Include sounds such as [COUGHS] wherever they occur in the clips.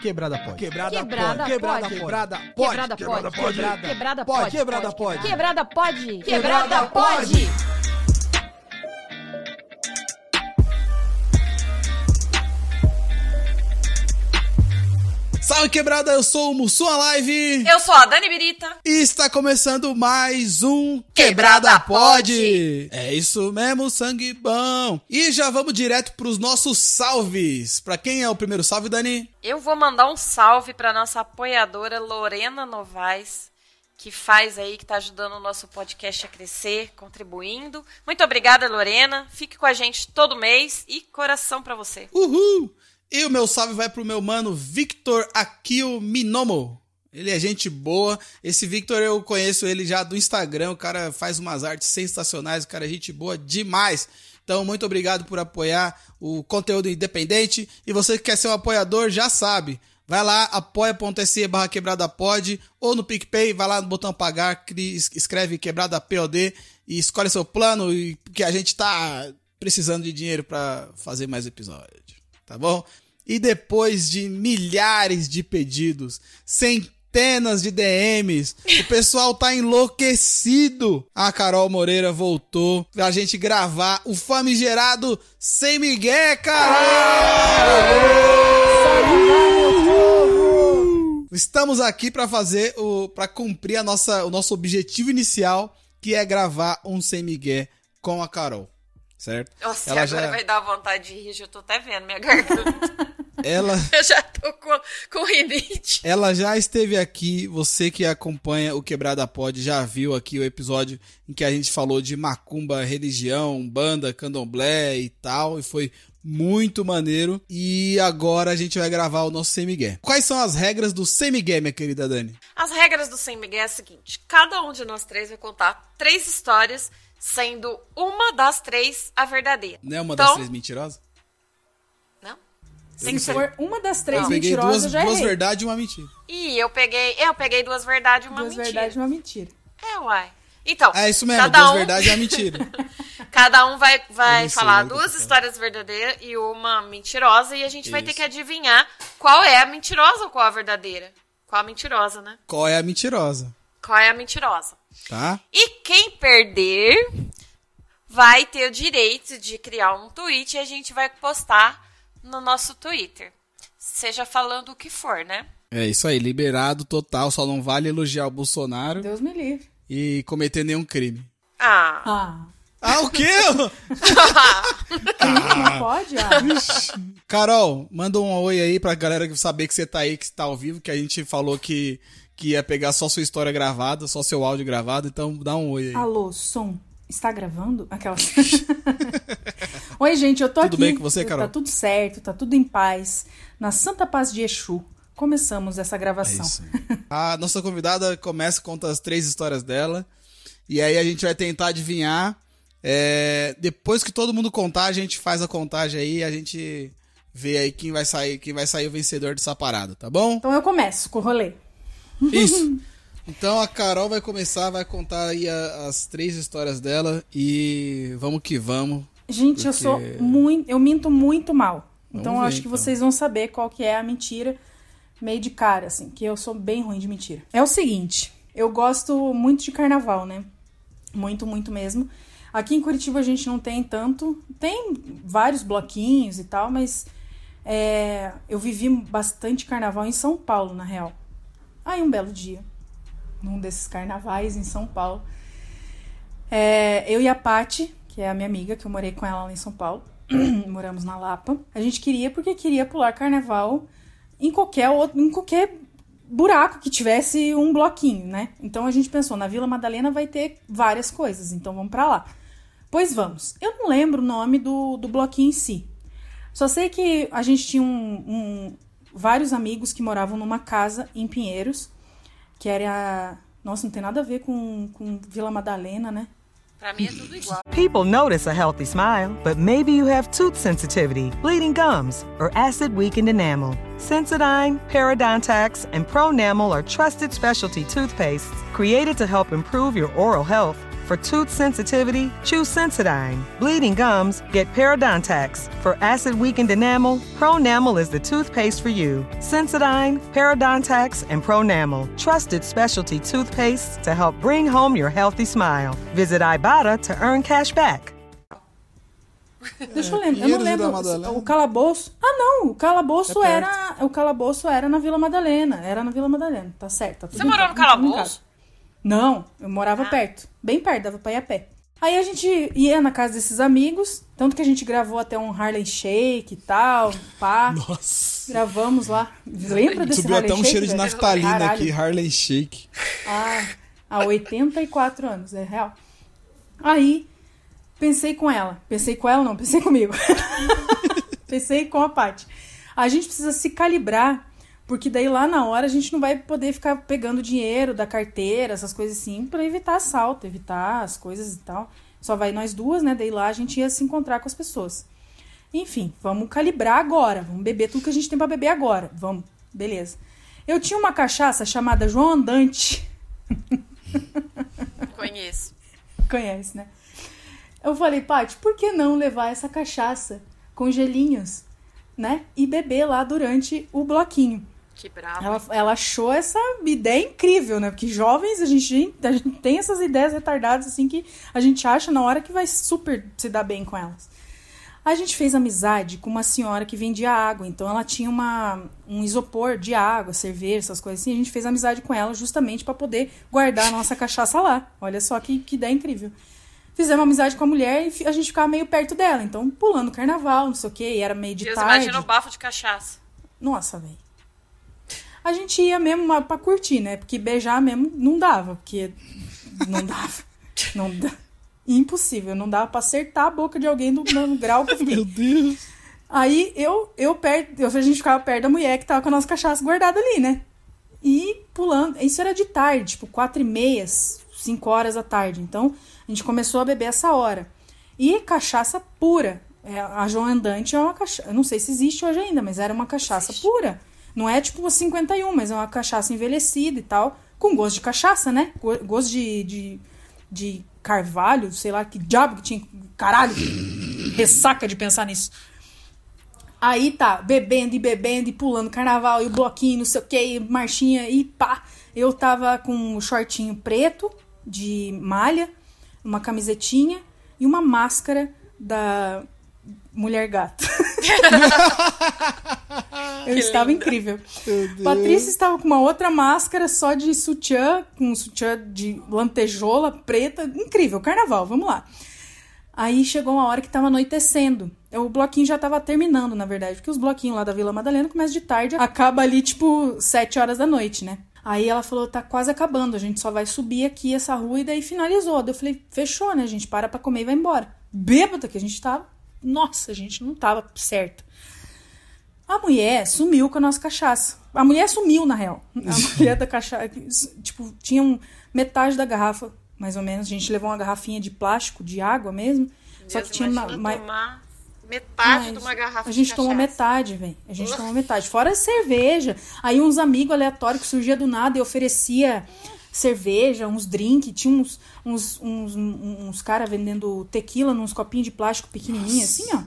Quebrada pode. Quebrada Quebrada pode. Quebrada pode. Quebrada pode. Quebrada pode. Quebrada Quebrada pode. pode. Quebrada pode. Quebrada pode. Quebrada Quebrada pode. Salve quebrada, eu sou o Mussum Live Eu sou a Dani Birita. e está começando mais um Quebrada Pode. É isso mesmo, sangue bom. E já vamos direto pros nossos salves. Pra quem é o primeiro salve, Dani? Eu vou mandar um salve para nossa apoiadora Lorena Novaes, que faz aí, que tá ajudando o nosso podcast a crescer, contribuindo. Muito obrigada, Lorena. Fique com a gente todo mês e coração para você. Uhul! E o meu salve vai pro meu mano Victor Akio Minomo. Ele é gente boa. Esse Victor eu conheço ele já do Instagram. O cara faz umas artes sensacionais. O cara é gente boa demais. Então, muito obrigado por apoiar o conteúdo independente. E você que quer ser um apoiador, já sabe. Vai lá, apoia.se barra quebrada pod, ou no PicPay, vai lá no botão pagar, escreve quebrada POD e escolhe seu plano, porque a gente tá precisando de dinheiro pra fazer mais episódio tá bom? E depois de milhares de pedidos, centenas de DMs, o pessoal tá enlouquecido. A Carol Moreira voltou pra gente gravar o famigerado Sem Miguel, Carol! Estamos aqui pra fazer o para cumprir a nossa, o nosso objetivo inicial, que é gravar um Sem Miguel com a Carol. Certo? Nossa, Ela agora já- vai dar vontade de rir, já tô até vendo minha garganta. [LAUGHS] Ela [LAUGHS] Eu já tô com, com rinite. Ela já esteve aqui, você que acompanha o Quebrada Pod já viu aqui o episódio em que a gente falou de macumba, religião, banda, candomblé e tal, e foi muito maneiro. E agora a gente vai gravar o nosso Semigué. Quais são as regras do Semigué, minha querida Dani? As regras do Sem Miguel é a seguinte: cada um de nós três vai contar três histórias, sendo uma das três a verdadeira. Não é uma Então- das três mentirosas? Não? Se for uma das três mentirosas, duas, eu já duas verdades e uma mentira. E eu peguei, eu peguei duas verdades e uma Duas mentira. verdades e uma mentira. É, uai. Então, É isso mesmo, cada duas um, verdades e uma mentira. [LAUGHS] cada um vai, vai sei falar duas histórias verdadeiras e uma mentirosa e a gente vai ter Isso. que adivinhar qual é a mentirosa ou qual a verdadeira. Qual a mentirosa, né? Qual é a mentirosa? Qual é a mentirosa? Tá? E quem perder vai ter o direito de criar um tweet e a gente vai postar no nosso Twitter. Seja falando o que for, né? É isso aí, liberado total, só não vale elogiar o Bolsonaro Deus me livre. e cometer nenhum crime. Ah. Ah. Ah, o quê? [LAUGHS] Não pode? Ah. Carol, manda um oi aí pra galera saber que você tá aí, que tá ao vivo, que a gente falou que, que ia pegar só sua história gravada, só seu áudio gravado, então dá um oi aí. Alô, som. Está gravando? Aquelas. [LAUGHS] Oi, gente, eu tô Tudo aqui. bem com você, Carol? Tá tudo certo, tá tudo em paz. Na Santa Paz de Exu. Começamos essa É gravação. isso. A nossa convidada começa, conta as três histórias dela, e aí a gente vai tentar adivinhar. É, depois que todo mundo contar, a gente faz a contagem aí, a gente vê aí quem vai sair, quem vai sair o vencedor dessa parada, tá bom? Então eu começo com o rolê. Isso. [LAUGHS] Então a Carol vai começar, vai contar aí a- as três histórias dela e vamos que vamos. Gente, eu Porque- sou muito. Eu minto muito mal. Então eu ver, acho que então. vocês vão saber qual que é a mentira meio de cara, assim, que eu sou bem ruim de mentira. É o seguinte, eu gosto muito de carnaval, né? Muito, muito mesmo. Aqui em Curitiba a gente não tem tanto. Tem vários bloquinhos e tal, mas é, eu vivi bastante carnaval em São Paulo, na real. Aí um belo dia, num desses carnavais em São Paulo, é, eu e a Pati, que é a minha amiga, que eu morei com ela lá em São Paulo, [CLEARS THROAT] moramos na Lapa. A gente queria porque queria pular carnaval em qualquer outro, em qualquer buraco que tivesse um bloquinho, né? Então a gente pensou, na Vila Madalena vai ter várias coisas, então vamos pra lá. Pois vamos. Eu não lembro o nome do, do bloquinho em si. Só sei que a gente tinha um, um- vários amigos que moravam numa casa em Pinheiros, que era. Nossa, não tem nada a ver com, com Vila Madalena, né? Pra mim é tudo igual. People notice a healthy smile, but maybe you have tooth sensitivity, bleeding gums, or acid weakened enamel. Sensodyne, Parodontax, and Pronamel are trusted specialty toothpastes created to help improve your oral health For tooth sensitivity, choose Sensodyne. Bleeding gums, get Parodontax. For acid weakened enamel, Pronamel is the toothpaste for you. Sensodyne, Parodontax, and Pronamel. Trusted specialty toothpastes to help bring home your healthy smile. Visit Ibotta to earn cash back. Deixa eu lembrar. Eu não lembro. O calabouço. Ah, não. O calabouço É perto. era. O calabouço era na Vila Madalena. Era na Vila Madalena. Tá certo. Tá tudo Você morou no tudo em calabouço? Não, eu morava Ah. perto. Bem perto, dava pra ir a pé. Aí a gente ia na casa desses amigos. Tanto que a gente gravou até um Harlem Shake e tal. Pá. Nossa. Gravamos lá. Lembra desse Subiu Harlem até um Shake, cheiro de naftalina Caralho. aqui, Harlem Shake. Ah, há 84 anos, é real. Aí, pensei com ela. Pensei com ela, não, pensei comigo. [LAUGHS] pensei com a Paty. A gente precisa se calibrar, porque daí lá na hora a gente não vai poder ficar pegando dinheiro da carteira, essas coisas assim, pra evitar assalto, evitar as coisas e tal. Só vai nós duas, né? Daí lá a gente ia se encontrar com as pessoas. Enfim, vamos calibrar agora. Vamos beber tudo que a gente tem pra beber agora. Vamos, beleza. Eu tinha uma cachaça chamada João Andante. [LAUGHS] Conheço. Conhece, né? Eu falei, Paty, por que não levar essa cachaça com gelinhos, né? E beber lá durante o bloquinho. Que bravo. Ela, ela achou essa ideia incrível, né? Porque jovens, a gente, a gente tem essas ideias retardadas, assim, que a gente acha na hora que vai super se dar bem com elas. A gente fez amizade com uma senhora que vendia água, então ela tinha uma, um isopor de água, cerveja, essas coisas assim. A gente fez amizade com ela justamente para poder guardar a nossa cachaça lá. Olha só que, que ideia incrível. Fizemos amizade com a mulher e a gente ficava meio perto dela. Então, pulando carnaval, não sei o quê, e era meio de Deus, tarde. imagina o bafo de cachaça. Nossa, velho. A gente ia mesmo pra curtir, né? Porque beijar mesmo não dava, porque não dava. [LAUGHS] Não dá. Impossível, não dava pra acertar a boca de alguém no, no grau que eu fiquei. [LAUGHS] Meu Deus. Aí eu, eu perto, a gente ficava perto da mulher que tava com a nossa cachaça guardada ali, né? E pulando. Isso era de tarde, tipo, quatro e meia, cinco horas da tarde. Então, a gente começou a beber essa hora. E cachaça pura. É, a João Andante é uma cachaça. Eu não sei se existe hoje ainda, mas era uma cachaça pura. Não é tipo uma 51, mas é uma cachaça envelhecida e tal. Com gosto de cachaça, né? Go- Gosto de, de, de carvalho, sei lá que diabo que tinha. Caralho! [COUGHS] Ressaca de pensar nisso. Aí tá, bebendo e bebendo e pulando carnaval e o bloquinho, não sei o que, marchinha e pá. Eu tava com um shortinho preto de malha, uma camisetinha e uma máscara da Mulher Gato. [LAUGHS] [LAUGHS] Eu estava incrível. Patrícia estava com uma outra máscara só de sutiã, com um sutiã de lantejola preta. Incrível, carnaval, vamos lá. Aí chegou uma hora que tava anoitecendo. O bloquinho já tava terminando, na verdade, porque os bloquinhos lá da Vila Madalena começam de tarde, acaba ali tipo sete horas da noite, né? Aí ela falou, tá quase acabando, a gente só vai subir aqui essa rua e daí finalizou. Daí eu falei, fechou, né? A gente para pra comer e vai embora. Bêbada que a gente tava. Nossa, gente não tava certo. A mulher sumiu com a nossa cachaça. A mulher sumiu, na real. A [LAUGHS] mulher da cachaça. Tipo, tinha um, metade da garrafa, mais ou menos. A gente levou uma garrafinha de plástico, de água mesmo. só Deus, que tinha uma, tomar metade Mas de uma garrafa A gente de tomou metade, velho. A gente tomou metade. Fora a cerveja. Aí uns amigos aleatórios que surgia do nada e oferecia cerveja, uns drinks. Tinha uns, uns, uns, uns caras vendendo tequila nos copinhos de plástico pequenininho, assim, ó.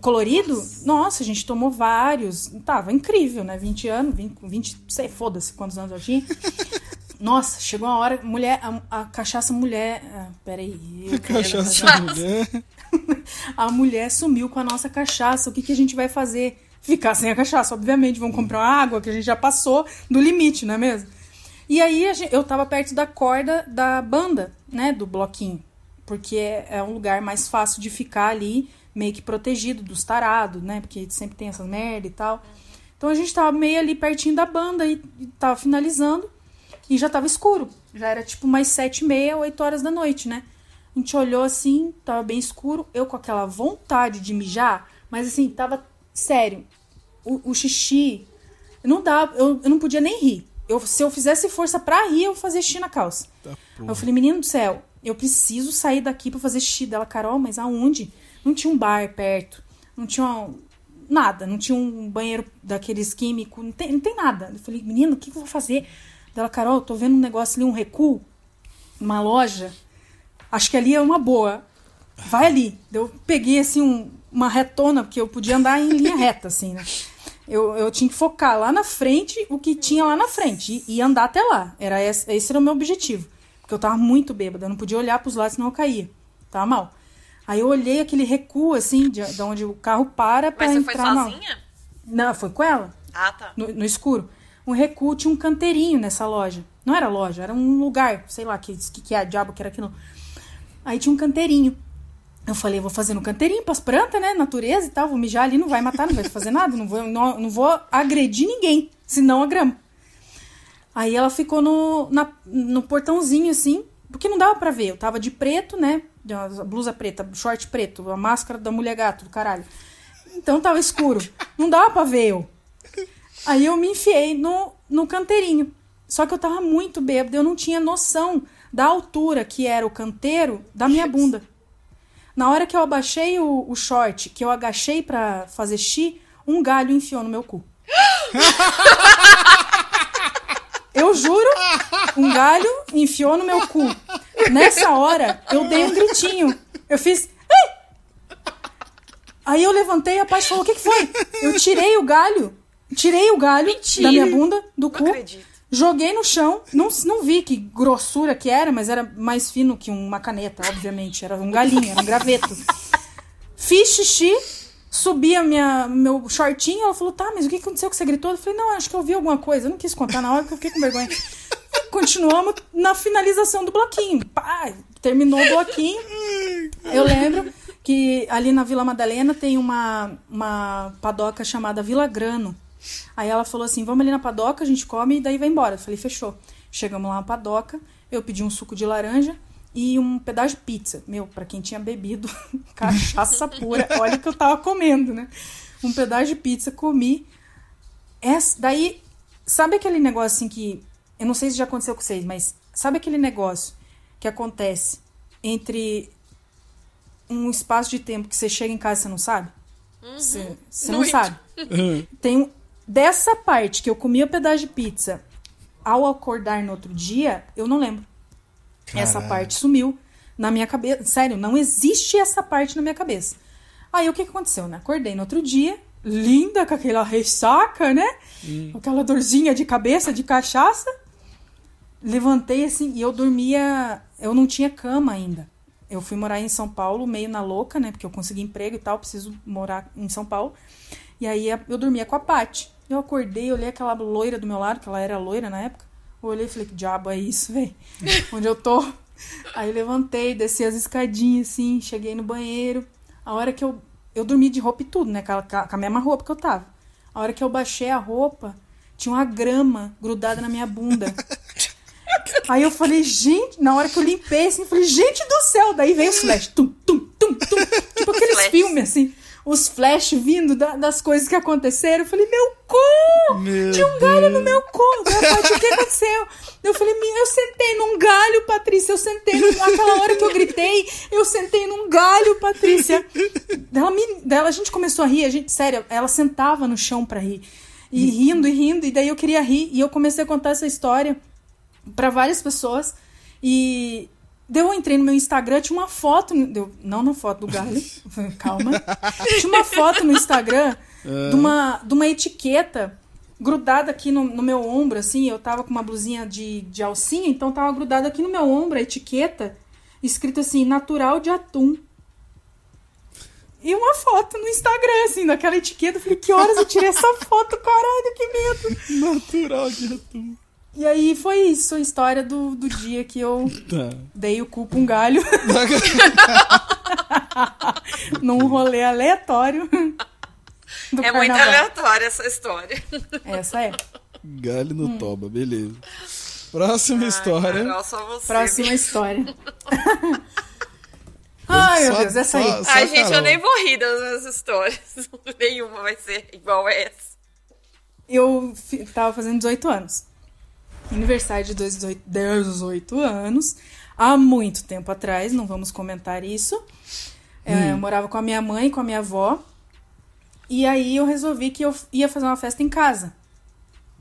Colorido. Nossa, a gente tomou vários. Tava incrível, né? 20 anos, 20, 20 sei, foda-se quantos anos eu tinha. [LAUGHS] Nossa, chegou uma hora, mulher, a, a cachaça mulher. Ah, peraí. quero Cachaça cachaça. mulher. [LAUGHS] A mulher sumiu com a nossa cachaça. O que, que a gente vai fazer? Ficar sem a cachaça, obviamente. Vamos comprar uma água, que a gente já passou do limite, não é mesmo? E aí gente- eu tava perto da corda da banda, né? Do bloquinho. Porque é, é um lugar mais fácil de ficar ali, meio que protegido dos tarados, né? Porque sempre tem essas merda e tal. Então a gente tava meio ali pertinho da banda e, e tava finalizando. E já tava escuro. Já era tipo mais sete e meia, oito horas da noite, né? A gente olhou assim, tava bem escuro. Eu com aquela vontade de mijar, mas assim, tava sério. O, o xixi, não dá, eu, eu não podia nem rir. Eu, se eu fizesse força pra rir, eu fazia xixi na calça. Tá, Aí eu falei, menino do céu, eu preciso sair daqui pra fazer xixi dela, Carol, mas aonde? Não tinha um bar perto, não tinha nada, não tinha um banheiro daqueles químicos, não tem, não tem nada. Eu falei, menino, o que, que eu vou fazer? Dela, Carol, eu tô vendo um negócio ali, um recuo, uma loja. acho que ali é uma boa. Vai ali. Eu peguei assim um, uma retona, porque eu podia andar em linha [LAUGHS] reta, assim, né? Eu, eu tinha que focar lá na frente o que tinha lá na frente e, e andar até lá. Era esse, esse era o meu objetivo. Porque eu tava muito bêbada, eu não podia olhar pros lados, senão eu caía. Tava mal. Aí eu olhei aquele recuo, assim, de, de onde o carro para pra Mas você foi entrar na- sozinha? Não, foi com ela Ah, tá. no, no escuro. Um recuo tinha um canteirinho nessa loja. Não era loja, era um lugar, sei lá, que, que, que é diabo que era aquilo. Aí tinha um canteirinho. Eu falei, vou fazer no canteirinho pras plantas, né? Natureza e tal, vou mijar ali, não vai matar, não vai fazer nada, não vou, não, não vou agredir ninguém, senão a grama. Aí ela ficou no, na- no portãozinho, assim, porque não dava pra ver. Eu tava de preto, né? Blusa preta, short preto, a máscara da mulher gato, do caralho. Então tava escuro. Não dava pra ver eu. Aí eu me enfiei no, no canteirinho. Só que eu tava muito bêbada, eu não tinha noção da altura que era o canteiro da minha bunda. Na hora que eu abaixei o, o short, que eu agachei pra fazer xixi, um galho enfiou no meu cu. [LAUGHS] Eu juro, um galho enfiou no meu cu. Nessa hora, eu dei um gritinho. Eu fiz. "Ai!" Aí eu levantei e a Paty falou: O que, que foi? Eu tirei o galho, tirei o galho Mentira. da minha bunda, do Não cu, acredito. Joguei no chão. Não, não vi que grossura que era, mas era mais fino que uma caneta, obviamente. Era um galinho, era um graveto. Fiz xixi, subi a minha, meu shortinho. Ela falou: Tá, mas o que aconteceu que você gritou? Eu falei: Não, acho que eu vi alguma coisa. Eu não quis contar na hora porque eu fiquei com vergonha. Continuamos na finalização do bloquinho. Pá, terminou o bloquinho. Eu lembro que ali na Vila Madalena tem uma, uma padoca chamada Vila Grano. Aí ela falou assim: vamos ali na padoca, a gente come e daí vai embora. Eu falei: fechou. Chegamos lá na padoca, eu pedi um suco de laranja e um pedaço de pizza. Meu, pra quem tinha bebido [LAUGHS] cachaça pura, olha o que eu tava comendo, né? Um pedaço de pizza, comi. Essa, daí, sabe aquele negócio assim que. Eu não sei se já aconteceu com vocês, mas sabe aquele negócio que acontece entre um espaço de tempo que você chega em casa e você não sabe? Você, você não sabe. [LAUGHS] Tem um- dessa parte que eu comi o pedaço de pizza ao acordar no outro dia, eu não lembro. Essa Caralho. parte sumiu na minha cabeça. Sério, não existe essa parte na minha cabeça. Aí o que que aconteceu, né? Acordei no outro dia, linda, com aquela ressaca, né? Com aquela dorzinha de cabeça, de cachaça. Levantei assim e eu dormia. Eu não tinha cama ainda. Eu fui morar em São Paulo, meio na louca, né? Porque eu consegui emprego e tal, preciso morar em São Paulo. E aí eu dormia com a Paty. Eu acordei, olhei aquela loira do meu lado, que ela era loira na época. Eu olhei e falei, que diabo é isso, [LAUGHS] velho? Onde eu tô? Aí levantei, desci as escadinhas assim, cheguei no banheiro. A hora que eu. Eu dormi de roupa e tudo, né? Com a, com a mesma roupa que eu tava. A hora que eu baixei a roupa, tinha uma grama grudada na minha bunda. [LAUGHS] Aí eu falei, gente, na hora que eu limpei, assim, eu falei, gente do céu, daí veio os flash, tum, tum, tum, tum, tipo aqueles filmes, assim, os flash vindo da- das coisas que aconteceram. Eu falei, meu cu! Meu tinha um galho no meu cu! Meu o que aconteceu? Eu falei, "Mi- eu sentei num galho, Patrícia, eu sentei, num, naquela hora que eu gritei, eu sentei num galho, Patrícia. Dela, me, dela a gente começou a rir, a gente, sério, ela sentava no chão pra rir. E rindo e rindo, e daí eu queria rir, e eu comecei a contar essa história pra várias pessoas. E daí eu entrei no meu Instagram, tinha uma foto, deu, não na foto do galho, [LAUGHS] calma. Tinha uma foto no Instagram de, uma, de uma etiqueta grudada aqui no, no meu ombro, assim. Eu tava com uma blusinha de, de alcinha, então tava grudada aqui no meu ombro a etiqueta, escrito assim, natural de atum. E uma foto no Instagram, assim, daquela etiqueta. Eu falei, que horas eu tirei essa foto, caralho, que medo. Natural de atum. E aí foi isso, a história do, do dia que eu [LAUGHS] Tá. dei o cu pra um galho [LAUGHS] num rolê aleatório do É muito carnaval. aleatória essa história. Essa é. Galho no toba, beleza. Próxima história. Carol, só você. Próxima história. [LAUGHS] Ai, meu Só- Deus, essa aí. só- só Ai, gente, eu Carol. nem vou rir das minhas histórias. Nenhuma vai ser igual essa. Eu tava fazendo 18 anos. Aniversário de 18, 18 anos. Há muito tempo atrás, não vamos comentar isso. É, Eu morava com a minha mãe e com a minha avó. E aí eu resolvi que eu ia fazer uma festa em casa.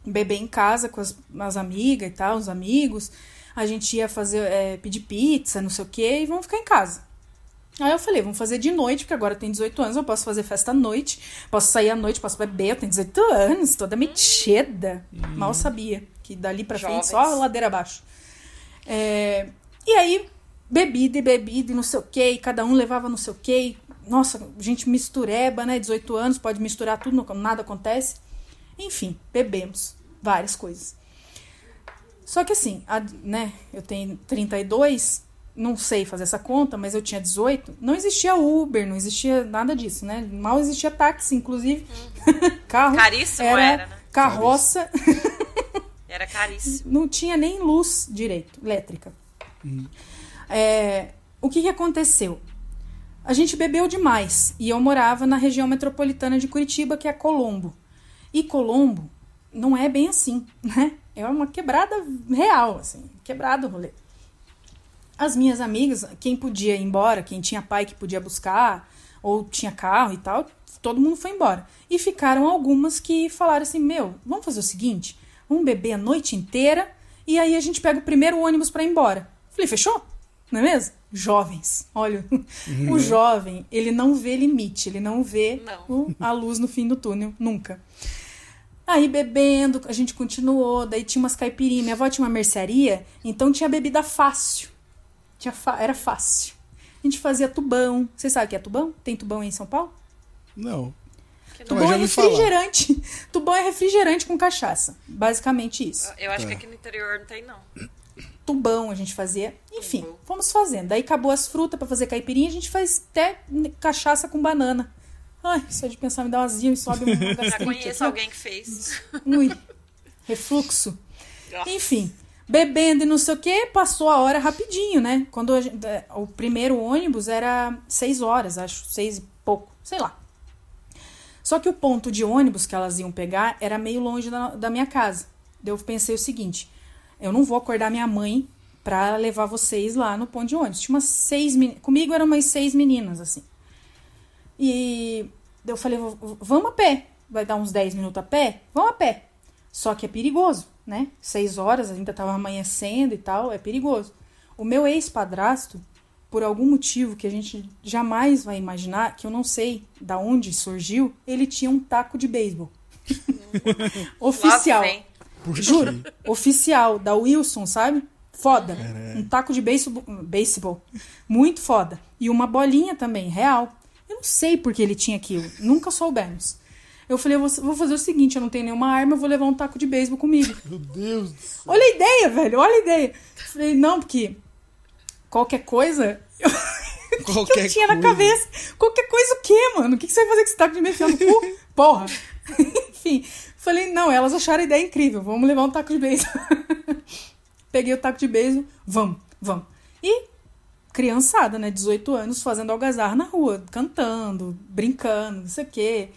Beber em casa com as, as amigas e tal, os amigos. a gente ia fazer, é, pedir pizza, não sei o quê, e vamos ficar em casa. Aí eu falei, vamos fazer de noite, porque agora eu tenho 18 anos, eu posso fazer festa à noite, posso sair à noite, posso beber, eu tenho 18 anos, toda metida. Mal sabia que dali pra frente só ladeira abaixo. É, e aí, bebida e bebida e não sei o que, e cada um levava não sei o que. Nossa, gente mistureba, né? 18 anos, pode misturar tudo, não- nada acontece. Enfim, bebemos várias coisas. Só que assim, a- né, eu tenho 32, não sei fazer essa conta, mas eu tinha 18. Não existia Uber, não existia nada disso, né? Mal existia táxi, inclusive. [LAUGHS] Carro. Caríssimo era, né? Carroça. Era caríssimo. não tinha nem luz direito, elétrica. É, o que, que aconteceu? A gente bebeu demais e eu morava na região metropolitana de Curitiba, que é Colombo. E Colombo não é bem assim, né? É uma quebrada real, assim, quebrado o rolê. As minhas amigas, quem podia ir embora, quem tinha pai que podia buscar, ou tinha carro e tal, todo mundo foi embora. E ficaram algumas que falaram assim: Meu, vamos fazer o seguinte, vamos beber a noite inteira e aí a gente pega o primeiro ônibus para ir embora. Falei: Fechou? Não é mesmo? Jovens, olha, [LAUGHS] o jovem, ele não vê limite, ele não vê Não. o- a luz no fim do túnel, nunca. Aí bebendo, a gente continuou, daí tinha umas caipirinhas. Minha avó tinha uma mercearia, então tinha bebida fácil. Tinha fa- Era fácil. A gente fazia tubão. Vocês sabem o que é tubão? Tem tubão aí em São Paulo? Não. Tubão é falar. refrigerante. [LAUGHS] Tubão é refrigerante com cachaça. Basicamente isso. Eu acho Tá. que aqui no interior não tem, não. Tubão a gente fazia. Enfim, Tubão. fomos fazendo. Daí acabou as frutas pra fazer caipirinha, a gente faz até cachaça com banana. Ai, só de pensar me dá um azia e sobe um [LAUGHS] Já conheço aqui, alguém que fez. [LAUGHS] Ui, refluxo. Nossa. Enfim, bebendo e não sei o que, passou a hora rapidinho, né? Quando a gente- é, o primeiro ônibus era seis horas, acho, seis e pouco, sei lá. Só que o ponto de ônibus que elas iam pegar era meio longe da, da minha casa. Daí eu pensei o seguinte: eu não vou acordar minha mãe pra levar vocês lá no ponto de ônibus. Tinha umas seis meninas. Comigo eram umas seis meninas, assim. E eu falei, "V- v- vamos a pé. Vai dar uns 10 minutos a pé? Vamos a pé. Só que é perigoso, né? Seis horas, ainda tava amanhecendo e tal, é perigoso. O meu ex-padrasto, por algum motivo que a gente jamais vai imaginar, que eu não sei da onde surgiu, ele tinha um taco de beisebol. [LAUGHS] Oficial. Juro. Oficial, da Wilson, sabe? Foda. Um taco de beisebol, beisebol. Muito foda. E uma bolinha também, real. Eu não sei por que ele tinha aquilo. Nunca soubemos. Eu falei, eu vou vou fazer o seguinte, eu não tenho nenhuma arma, eu vou levar um taco de beisebol comigo. Meu Deus do céu. Olha a ideia, velho, olha a ideia. Eu falei, não, porque qualquer coisa... Eu... o [LAUGHS] que, que Qualquer eu tinha na coisa. cabeça? Qualquer coisa o quê, mano? O que, que você vai fazer com esse taco de beisebol no cu? [LAUGHS] Porra. [LAUGHS] Enfim, falei, não, elas acharam a ideia incrível, vamos levar um taco de beisebol. Peguei o taco de beisebol, vamos, vamos. E criançada, né, 18 anos, fazendo algazarra na rua, cantando, brincando, não sei o quê.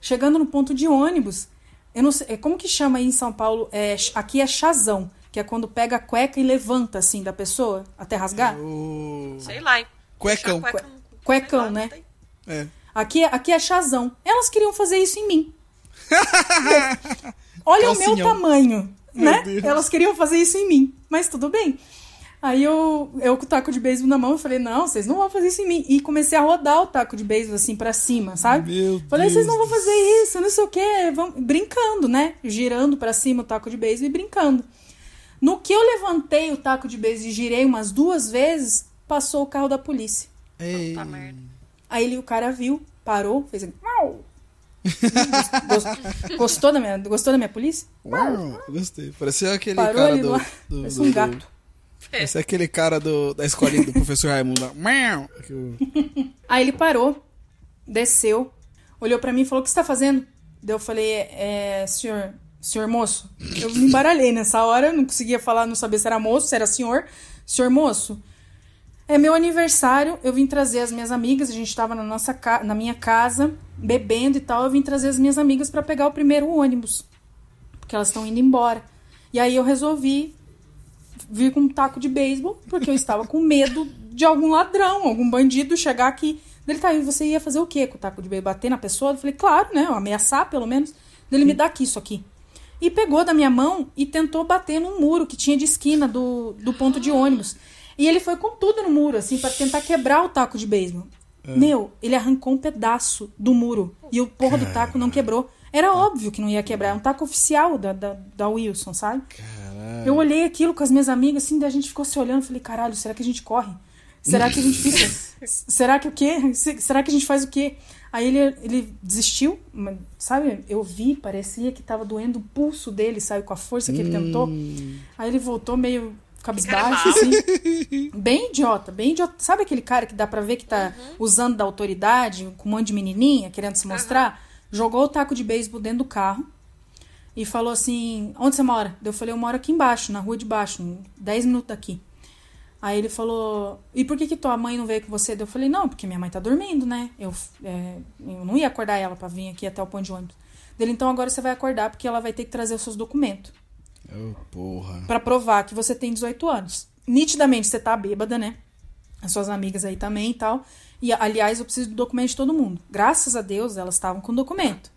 Chegando no ponto de ônibus, eu não sei, é, como que chama aí em São Paulo? É, aqui é chazão, que é quando pega a cueca e levanta, assim, da pessoa, até rasgar. O... Sei lá. hein? Cuecão. Cuecão, lá, né? não tem. É. Aqui, aqui é chazão. Elas queriam fazer isso em mim. [LAUGHS] Olha o meu Calcinhão. tamanho, Meu né? Deus. Elas queriam fazer isso em mim, mas tudo bem. Aí eu, eu com o taco de beisebol na mão, eu falei, não, vocês não vão fazer isso em mim. E comecei a rodar o taco de beisebol assim pra cima, sabe? Meu falei, vocês não vão fazer isso, não sei o quê. Vão... Brincando, né? Girando pra cima o taco de beisebol e brincando. No que eu levantei o taco de beisebol e girei umas duas vezes, passou o carro da polícia. Ei. Merda. Aí ele, o cara viu, parou, fez assim. Gostou, gostou da minha, gostou da minha polícia? Uau, gostei. Parecia aquele Parou cara ali do, lá. do, Parece do- um do- gato. Parecia aquele cara do, da escolinha do professor Raimundo. Aí ele parou, desceu, olhou pra mim e falou: O que você tá fazendo? Daí eu falei: é, senhor, senhor moço. Eu me embaralhei nessa hora, não conseguia falar, não sabia se era moço, se era senhor. Senhor moço, é meu aniversário, eu vim trazer as minhas amigas, a gente tava na, nossa na minha casa, bebendo e tal, eu vim trazer as minhas amigas pra pegar o primeiro ônibus, porque elas estão indo embora. E aí eu resolvi vir com um taco de beisebol, porque eu estava com medo de algum ladrão, algum bandido chegar aqui. Ele tá aí, você ia fazer o quê com o taco de beisebol? Bater na pessoa? Eu falei, claro, né? Ameaçar, pelo menos. Ele me dá aqui isso aqui. E pegou da minha mão e tentou bater num muro que tinha de esquina do, do ponto de ônibus. E ele foi com tudo no muro, assim, para tentar quebrar o taco de beisebol. Meu, ele arrancou um pedaço do muro e o porra do taco não quebrou. Era óbvio que não ia quebrar. É um taco oficial da, da, da Wilson, sabe? Eu olhei aquilo com as minhas amigas, assim, daí a gente ficou se olhando. Falei, caralho, será que a gente corre? Será que a gente fica? [LAUGHS] será que o quê? Se- Será que a gente faz o quê? Aí ele, ele desistiu, mas, sabe? Eu vi, parecia que tava doendo o pulso dele, sabe? Com a força que ele tentou. Aí ele voltou meio cabisbaixo, assim. Bem idiota, bem idiota. Sabe aquele cara que dá pra ver que tá usando da autoridade, com um monte de menininha, querendo se mostrar? Jogou o taco de beisebol dentro do carro e falou assim: Onde você mora? Eu falei: Eu moro aqui embaixo, na rua de baixo, em 10 minutos daqui. Aí ele falou: E por que, que tua mãe não veio com você? Eu falei: Não, porque minha mãe tá dormindo, né? Eu, é, eu não ia acordar ela pra vir aqui até o ponto de ônibus. Dele, então agora você vai acordar porque ela vai ter que trazer os seus documentos Ô, porra. Pra provar que você tem 18 anos. Nitidamente você tá bêbada, né? As suas amigas aí também e tal. E, aliás, eu preciso do documento de todo mundo. Graças a Deus, elas estavam com documento.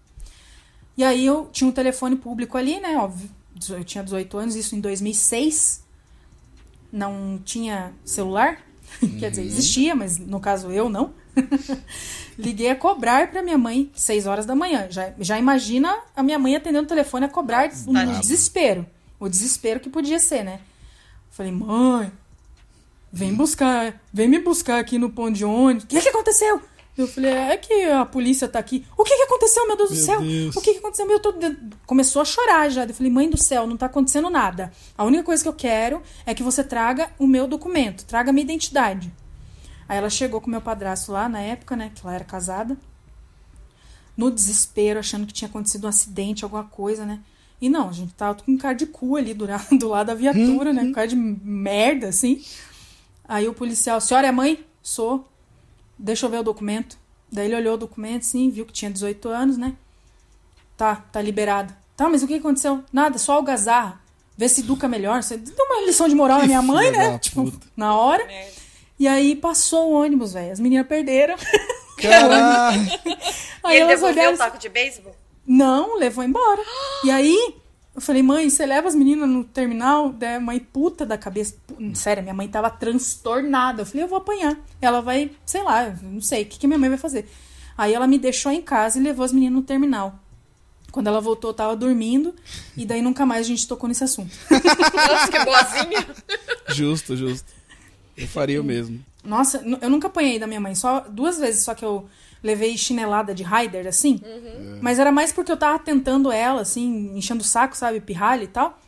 E aí eu tinha um telefone público ali, né? Óbvio. Eu tinha 18 anos, isso em 2006. Não tinha celular. [LAUGHS] Quer dizer, existia, mas no caso eu não. [LAUGHS] Liguei a cobrar pra minha mãe 6 horas da manhã. Já, já imagina a minha mãe atendendo o telefone a cobrar um tadinha. desespero. O desespero que podia ser, né? Falei, mãe, vem buscar, vem me buscar aqui no ponto de ônibus. O que, que aconteceu? Eu falei, é que a polícia tá aqui. O que, que aconteceu, meu Deus do Meu céu? Deus. O que, que aconteceu? Meu, eu tô Começou a chorar já. Eu falei, mãe do céu, não tá acontecendo nada. A única coisa que eu quero é que você traga o meu documento, traga a minha identidade. Aí ela chegou com meu padrasto lá na época, né? Que ela era casada. No desespero, achando que tinha acontecido um acidente, alguma coisa, né? E não, a gente tava com cara de cu ali do, [LAUGHS] do lado da viatura, né? Com cara de merda, assim. Aí o policial, senhora é mãe? Sou. Deixa eu ver o documento. Daí ele olhou o documento, sim, viu que tinha 18 anos, né? Tá, tá liberado. Tá, mas o que aconteceu? Nada, só algazarra. Vê se educa melhor. Você deu uma lição de moral na minha [LAUGHS] mãe, né? Tipo, na hora. E aí passou o ônibus, velho. As meninas perderam. [LAUGHS] Caralho. [LAUGHS] E Aí ele elas devolveu olharam o taco de beisebol? não, levou embora. [GASPS] E aí, eu falei, mãe, você leva as meninas no terminal? Daí mãe puta da cabeça. Sério, minha mãe tava transtornada. Eu falei, eu vou apanhar. Ela vai, sei lá, não sei, o que, que minha mãe vai fazer? Aí ela me deixou em casa e levou as meninas no terminal. Quando ela voltou, eu tava dormindo. E daí nunca mais a gente tocou nesse assunto. Nossa, que boazinha. Justo, justo. Eu faria o mesmo. Nossa, eu nunca apanhei da minha mãe. Só duas vezes só que eu levei chinelada de rider, assim. Mas era mais porque eu tava tentando ela, assim, enchendo o saco, sabe? Pirralha e tal.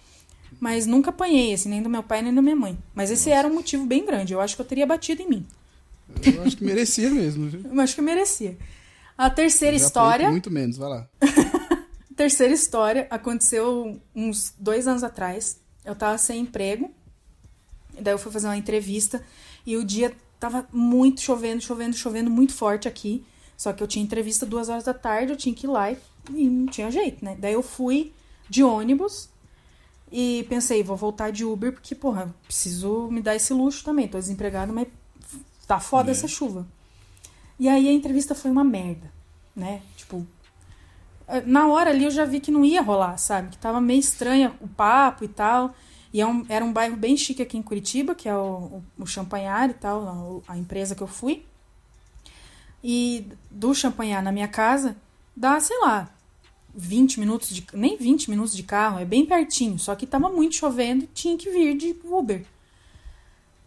Mas nunca apanhei, assim, nem do meu pai nem da minha mãe. Mas esse era um motivo bem grande. Eu acho que eu teria batido em mim. Eu acho que merecia mesmo. viu? Eu acho que merecia. A terceira história. Muito menos, vai lá. [LAUGHS] Terceira história aconteceu uns dois anos atrás. Eu tava sem emprego. Daí eu fui fazer uma entrevista. E o dia tava muito chovendo, chovendo, chovendo muito forte aqui. Só que eu tinha entrevista duas horas da tarde, eu tinha que ir lá e, e não tinha jeito, né? Daí eu fui de ônibus e pensei, vou voltar de Uber, porque, porra, preciso me dar esse luxo também. Tô desempregada, mas tá foda essa chuva. E aí a entrevista foi uma merda, né? Tipo, na hora ali eu já vi que não ia rolar, sabe? Que tava meio estranha o papo e tal. E é um- era um bairro bem chique aqui em Curitiba, que é o, o, o Champanhar e tal, a, a empresa que eu fui. E do Champanhar na minha casa, dá, sei lá, 20 minutos de. Nem 20 minutos de carro, é bem pertinho. Só que tava muito chovendo e tinha que vir de Uber.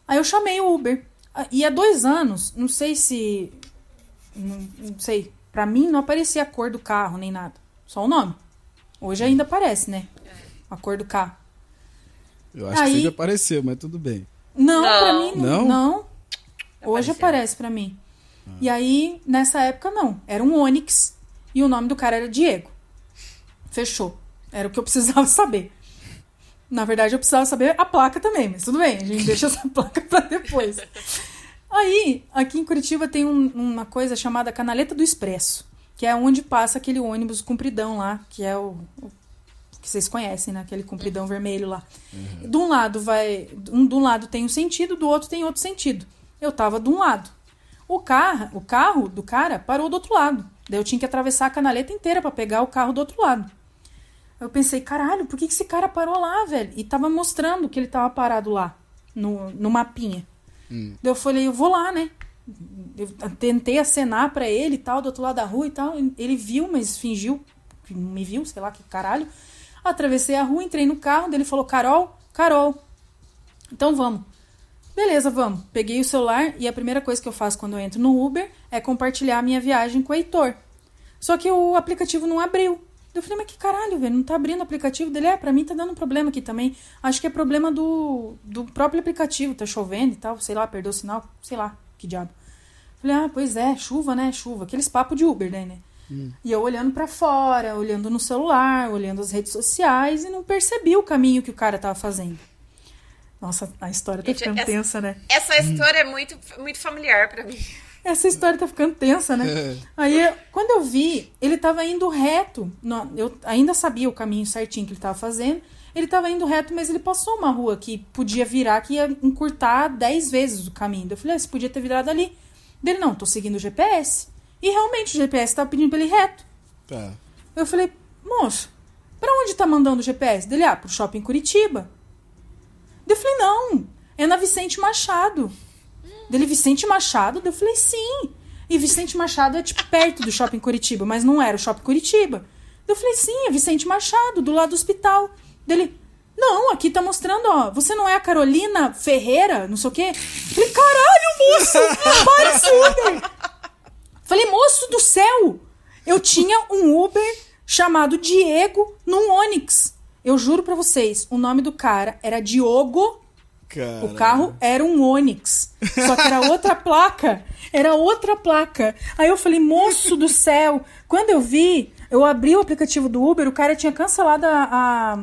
Aí eu chamei o Uber. Ah, E há dois anos, não sei se. Não, não sei. Pra mim não aparecia a cor do carro nem nada. Só o nome. Hoje ainda aparece, né? A cor do carro. Eu acho Aí- que você já apareceu, mas tudo bem. Não, Não. pra mim não. Não? não. Hoje Apareceu. aparece pra mim. E aí, nessa época, não. Era um Onix e o nome do cara era Diego. Fechou. Era o que eu [LAUGHS] precisava saber. Na verdade, eu precisava saber a placa também, mas tudo bem, a gente deixa essa [LAUGHS] placa pra depois. Aí, aqui em Curitiba tem um- uma coisa chamada Canaleta do Expresso, que é onde passa aquele ônibus compridão lá, que é o, o que vocês conhecem, né? Aquele compridão vermelho lá. De um lado vai, um de um lado tem um sentido, do outro tem outro sentido. Eu tava de um lado. O carro, o carro do cara parou do outro lado. Daí eu tinha que atravessar a canaleta inteira pra pegar o carro do outro lado. Eu pensei, caralho, por que esse cara parou lá, velho? E tava mostrando que ele tava parado lá, no, no mapinha. Daí eu falei, eu vou lá, né? Eu tentei acenar pra ele e tal, do outro lado da rua e tal. Ele viu, mas fingiu que não me viu, sei lá que caralho. Atravessei a rua, entrei no carro, ele falou, Carol, Carol, então vamos. Beleza, vamos. Peguei o celular e a primeira coisa que eu faço quando eu entro no Uber é compartilhar a minha viagem com o Heitor. Só que o aplicativo não abriu. Eu falei, mas que caralho, velho, não tá abrindo o aplicativo dele? É, pra mim tá dando um problema aqui também. Acho que é problema do, do próprio aplicativo, tá chovendo e tal, sei lá, perdeu o sinal, sei lá, que diabo. Falei, ah, pois é, chuva, né, chuva. Aqueles papos de Uber, né, né? E eu olhando pra fora, olhando no celular, olhando as redes sociais e não percebi o caminho que o cara tava fazendo. Nossa, a história tá Gente, ficando essa- tensa, né? Essa história é muito, muito familiar pra mim. Essa história tá ficando tensa, né? [LAUGHS] Aí, eu- quando eu vi, ele tava indo reto. no- eu ainda sabia o caminho certinho que ele tava fazendo. Ele tava indo reto, mas ele passou uma rua que podia virar, que ia encurtar 10 vezes o caminho. Eu falei, ah, você podia ter virado ali. Dele, não, tô seguindo o GPS. E realmente o GPS tava pedindo pra ele ir reto. Tá. Eu falei, moço, pra onde tá mandando o GPS? Dele, ah, pro shopping Curitiba. Eu falei, não, é na Vicente Machado. Dele, Vicente Machado? Eu falei, sim. E Vicente Machado é tipo perto do shopping Curitiba, mas não era o shopping Curitiba. Eu falei, sim, é Vicente Machado, do lado do hospital. Dele, não, aqui tá mostrando, ó, você não é a Carolina Ferreira, não sei o quê. Eu falei, caralho, moço, para esse Uber. Falei, moço do céu, eu tinha um Uber chamado Diego num Onix. Eu juro pra vocês, o nome do cara era Diogo o carro era um Onix. Só que era outra [LAUGHS] placa. Era outra placa. Aí eu falei, moço do céu. Quando eu vi, eu abri o aplicativo do Uber, o cara tinha cancelado a,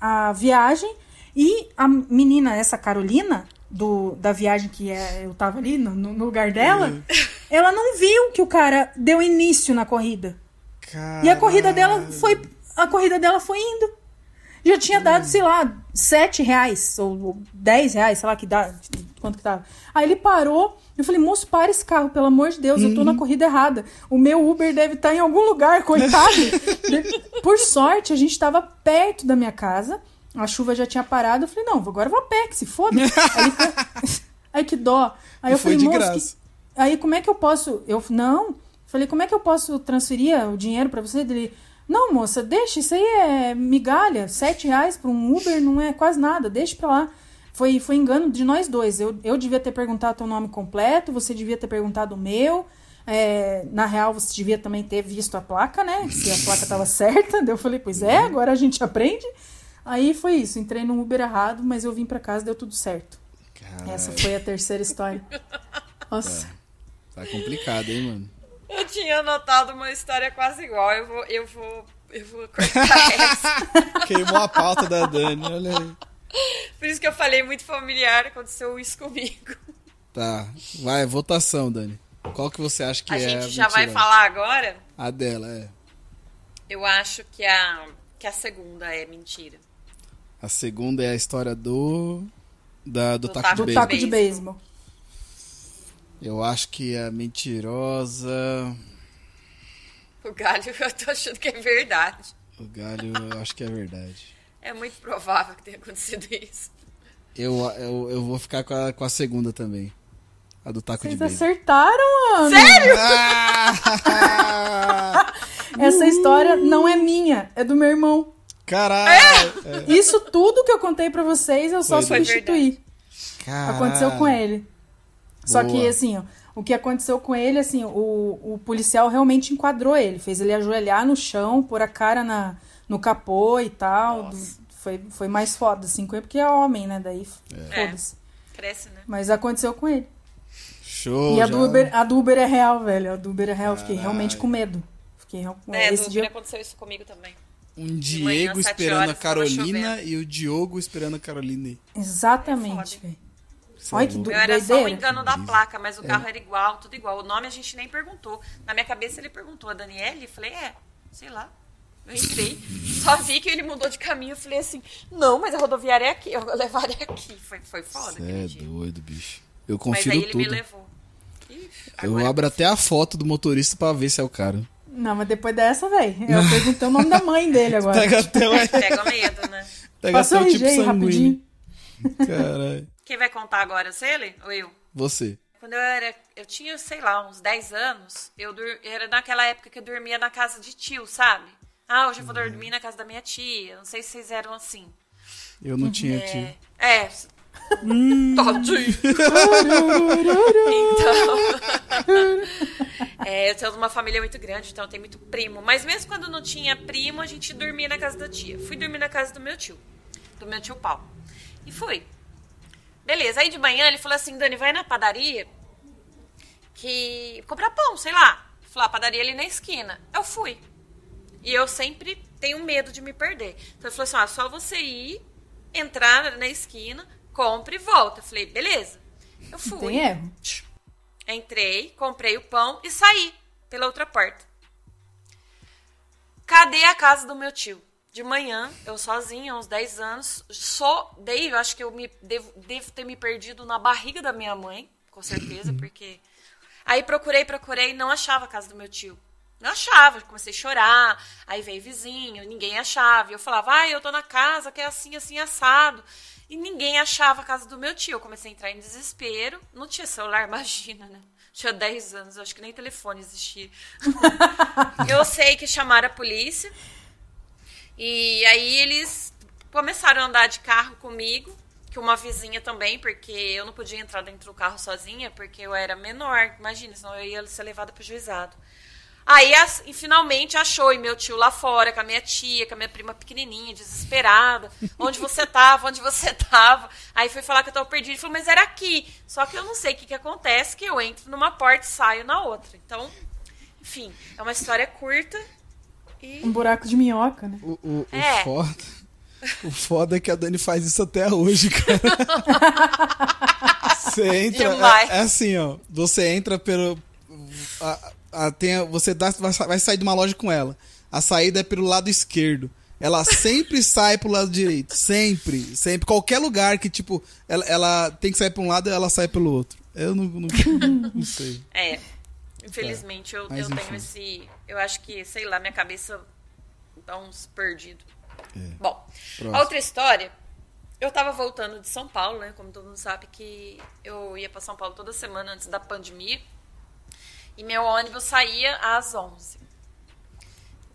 a, a viagem. E a menina, essa Carolina, do, da viagem que é, eu tava ali no, no lugar dela, ela não viu que o cara deu início na corrida. E a corrida dela foi. A corrida dela foi indo. Já tinha dado, sei lá, 7 reais ou 10 reais, sei lá que dá. Quanto que tava. Aí ele parou. Eu falei, moço, para esse carro, pelo amor de Deus, eu tô na corrida errada. O meu Uber deve estar em algum lugar, coitado. [LAUGHS] Por sorte, a gente tava perto da minha casa. A chuva já tinha parado. Eu falei, não, agora eu vou a pé, que se foda. Aí, ele foi... [LAUGHS] Aí que dó. Aí E eu falei, moço, que- Aí como é que eu posso. Eu não. Falei, como é que eu posso transferir o dinheiro pra você? Ele, não, moça, deixa, isso aí é migalha. Sete reais pra um Uber não é quase nada, deixa pra lá. Foi, foi engano de nós dois. Eu, eu devia ter perguntado teu nome completo, você devia ter perguntado o meu. É, na real, você devia também ter visto a placa, né? Se a placa tava [LAUGHS] certa. Daí eu falei, pois é, agora a gente aprende. Aí foi isso, entrei no Uber errado, mas eu vim pra casa, deu tudo certo. Cara, Essa foi a terceira história. [LAUGHS] Nossa. tá complicado, hein, mano? Eu tinha anotado uma história quase igual. Eu vou, eu vou, eu vou [LAUGHS] cortar essa. Queimou a pauta da Dani, olha aí. Por isso que eu falei muito familiar, aconteceu isso comigo. Tá, vai, votação, Dani. Qual que você acha que a é gente a já vai mentirosa? falar agora. A dela, é. Eu acho que a, que a segunda é mentira. A segunda é a história do... Da, do, Do taco taco de beisebol. beisebol. Eu acho que é mentirosa... O galho, [LAUGHS] eu tô achando que é verdade. O galho, eu acho que é verdade. [LAUGHS] É muito provável que tenha acontecido isso. Eu, eu, eu vou ficar com a, com a segunda também. A do taco Vocês de beisebol. acertaram, Ana. Sério? Ah! [LAUGHS] Essa história não é minha, é do meu irmão. Caralho! É. Isso tudo que eu contei pra vocês, eu só Foi substituí. Aconteceu com ele. Só que, assim, o que aconteceu com ele, assim, o, o policial realmente enquadrou ele. Fez ele ajoelhar no chão, pôr a cara na, no capô e tal. Foi, foi mais foda, assim, com ele, porque é homem, né? Daí, É. foda-se. Cresce, né? Mas aconteceu com ele. Show, e a já. do, Uber, a do Uber é real, velho. A do Uber é real. Eu Fiquei Caralho. realmente com medo. Fiquei real- É, esse do dia Uber aconteceu isso comigo também. Um manhã, Diego sete esperando a horas, tava Carolina e o Diogo esperando a Carolina. Exatamente, É velho. Cê é Olha que louco. do- Eu era só o doideira. engano da placa, mas o carro era igual, tudo igual. O nome a gente nem perguntou. Na minha cabeça ele perguntou a Daniele, eu falei, é, sei lá. Eu entrei, [LAUGHS] só vi que ele mudou de caminho, eu falei assim, não, mas a rodoviária é aqui, eu levaria aqui. Foi, foi foda Cê aquele é dia. doido, bicho. Eu Mas aí confiro ele me tudo. levou. Eu agora- abro até a foto do motorista pra ver se é o cara. Não, mas depois dessa, velho. Eu perguntei o nome da mãe dele agora. [LAUGHS] Pega até o, Pega medo, né? pega Passa até o tipo sanguíneo. rapidinho. Caralho. Quem vai contar agora, você ele ou eu? Você. Quando eu era, eu tinha, sei lá, uns 10 anos, eu dur- era naquela época que eu dormia na casa de tio, sabe? Ah, hoje eu vou dormir na casa da minha tia. Não sei se vocês eram assim. Eu não tinha tio. É. É. [LAUGHS] Tadinho. então. [LAUGHS] é, eu tenho uma família muito grande, então tem muito primo. Mas mesmo quando não tinha primo, a gente dormia na casa da tia. Fui dormir na casa do meu tio. Do meu tio Paulo. E fui. Beleza, aí de manhã ele falou assim, Dani, vai na padaria que comprar pão, sei lá. Falou, a padaria ali na esquina. Eu fui. E eu sempre tenho medo de me perder. Então ele falou assim: ah, só você ir, entrar na esquina, compre e volta. Eu falei, beleza. Eu fui. Tem erro. Entrei, comprei o pão e saí pela outra porta. Cadê a casa do meu tio? De manhã, eu sozinha, uns 10 anos, só dei, eu acho que eu me devo, devo ter me perdido na barriga da minha mãe, com certeza, porque aí procurei, procurei, não achava a casa do meu tio. Não achava, comecei a chorar, aí veio vizinho, ninguém achava. E eu falava, ah, eu tô na casa que é assim, assim, assado. E ninguém achava a casa do meu tio. Eu comecei a entrar em desespero. Não tinha celular, [LAUGHS] imagina, né? Tinha 10 anos, acho que nem telefone existia. [LAUGHS] eu sei que chamaram a polícia. E aí eles começaram a andar de carro comigo, que uma vizinha também, porque eu não podia entrar dentro do carro sozinha, porque eu era menor, imagina, senão eu ia ser levada pro juizado. Aí, as- e finalmente achou e meu tio lá fora, com a minha tia, com a minha prima pequenininha, desesperada. Onde você tava? Onde você tava? Aí foi falar que eu tava perdida. Ele falou, mas era aqui. Só que eu não sei o que, que acontece, que eu entro numa porta e saio na outra. Então, enfim, é uma história curta. E Um buraco de minhoca, né? O, o, o É. foda. [LAUGHS] O foda é que a Dani faz isso até hoje, cara. Você [LAUGHS] entra. É, é assim, ó. Você entra pelo. a- a- tem a- você dá, vai, sa- vai sair de uma loja com ela. A saída é pelo lado esquerdo. Ela sempre [LAUGHS] sai pro lado direito. Sempre. Sempre. Qualquer lugar que, tipo, ela, ela tem que sair pra um lado ela sai pelo outro. Eu não, não, não sei. É. Infelizmente, eu, Mas eu tenho esse. Eu acho que, sei lá, minha cabeça dá uns perdidos. É. Bom, Próximo. a outra história. Eu tava voltando de São Paulo, né? Como todo mundo sabe que eu ia pra São Paulo toda semana antes da pandemia. E meu ônibus saía às 11.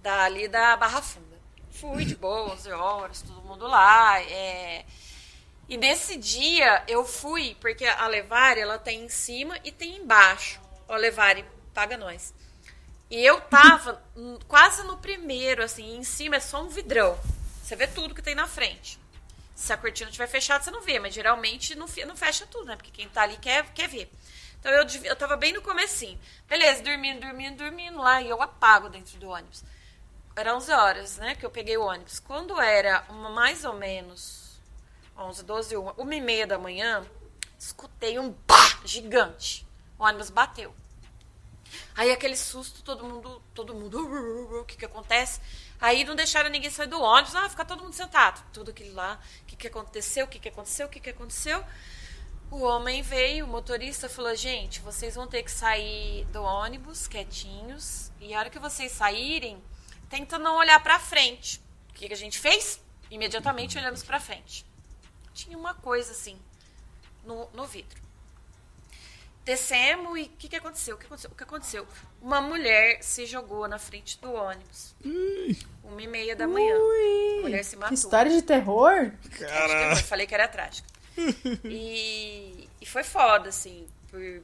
Dali da Barra Funda. Fui de boa, 11 horas, todo mundo lá. é. E nesse dia eu fui, porque a Levari ela tem em cima e tem embaixo. Ó, Levari, paga nós. E eu tava quase no primeiro, assim, em cima é só um vidrão. Você vê tudo que tem na frente. Se a cortina estiver fechada, você não vê, mas geralmente não, fe- não fecha tudo, né? Porque quem tá ali quer, quer ver. Então eu, eu tava bem no comecinho. Beleza, dormindo, dormindo, dormindo lá, e eu apago dentro do ônibus. Era 11 horas, né, que eu peguei o ônibus. Quando era uma, mais ou menos 11, 12, 1, uma e meia da manhã, escutei um pá gigante. O ônibus bateu. Aí aquele susto, todo mundo, todo mundo, "Uh, uh, uh", o que que acontece? Aí não deixaram ninguém sair do ônibus, ah, fica todo mundo sentado. Tudo aquilo lá, o que que aconteceu, o que que aconteceu, o que que aconteceu? O homem veio, o motorista falou, gente, vocês vão ter que sair do ônibus quietinhos, e a hora que vocês saírem, tenta não olhar pra frente. O que que a gente fez? Imediatamente olhamos pra frente. Tinha uma coisa assim, no, no vidro. Descemos e o que, que aconteceu? O que aconteceu? O que aconteceu? Uma mulher se jogou na frente do ônibus. Uma e meia da manhã. A mulher se Que matou. história de terror? Caralho. Eu falei que era trágica. E, e foi foda, assim. Por...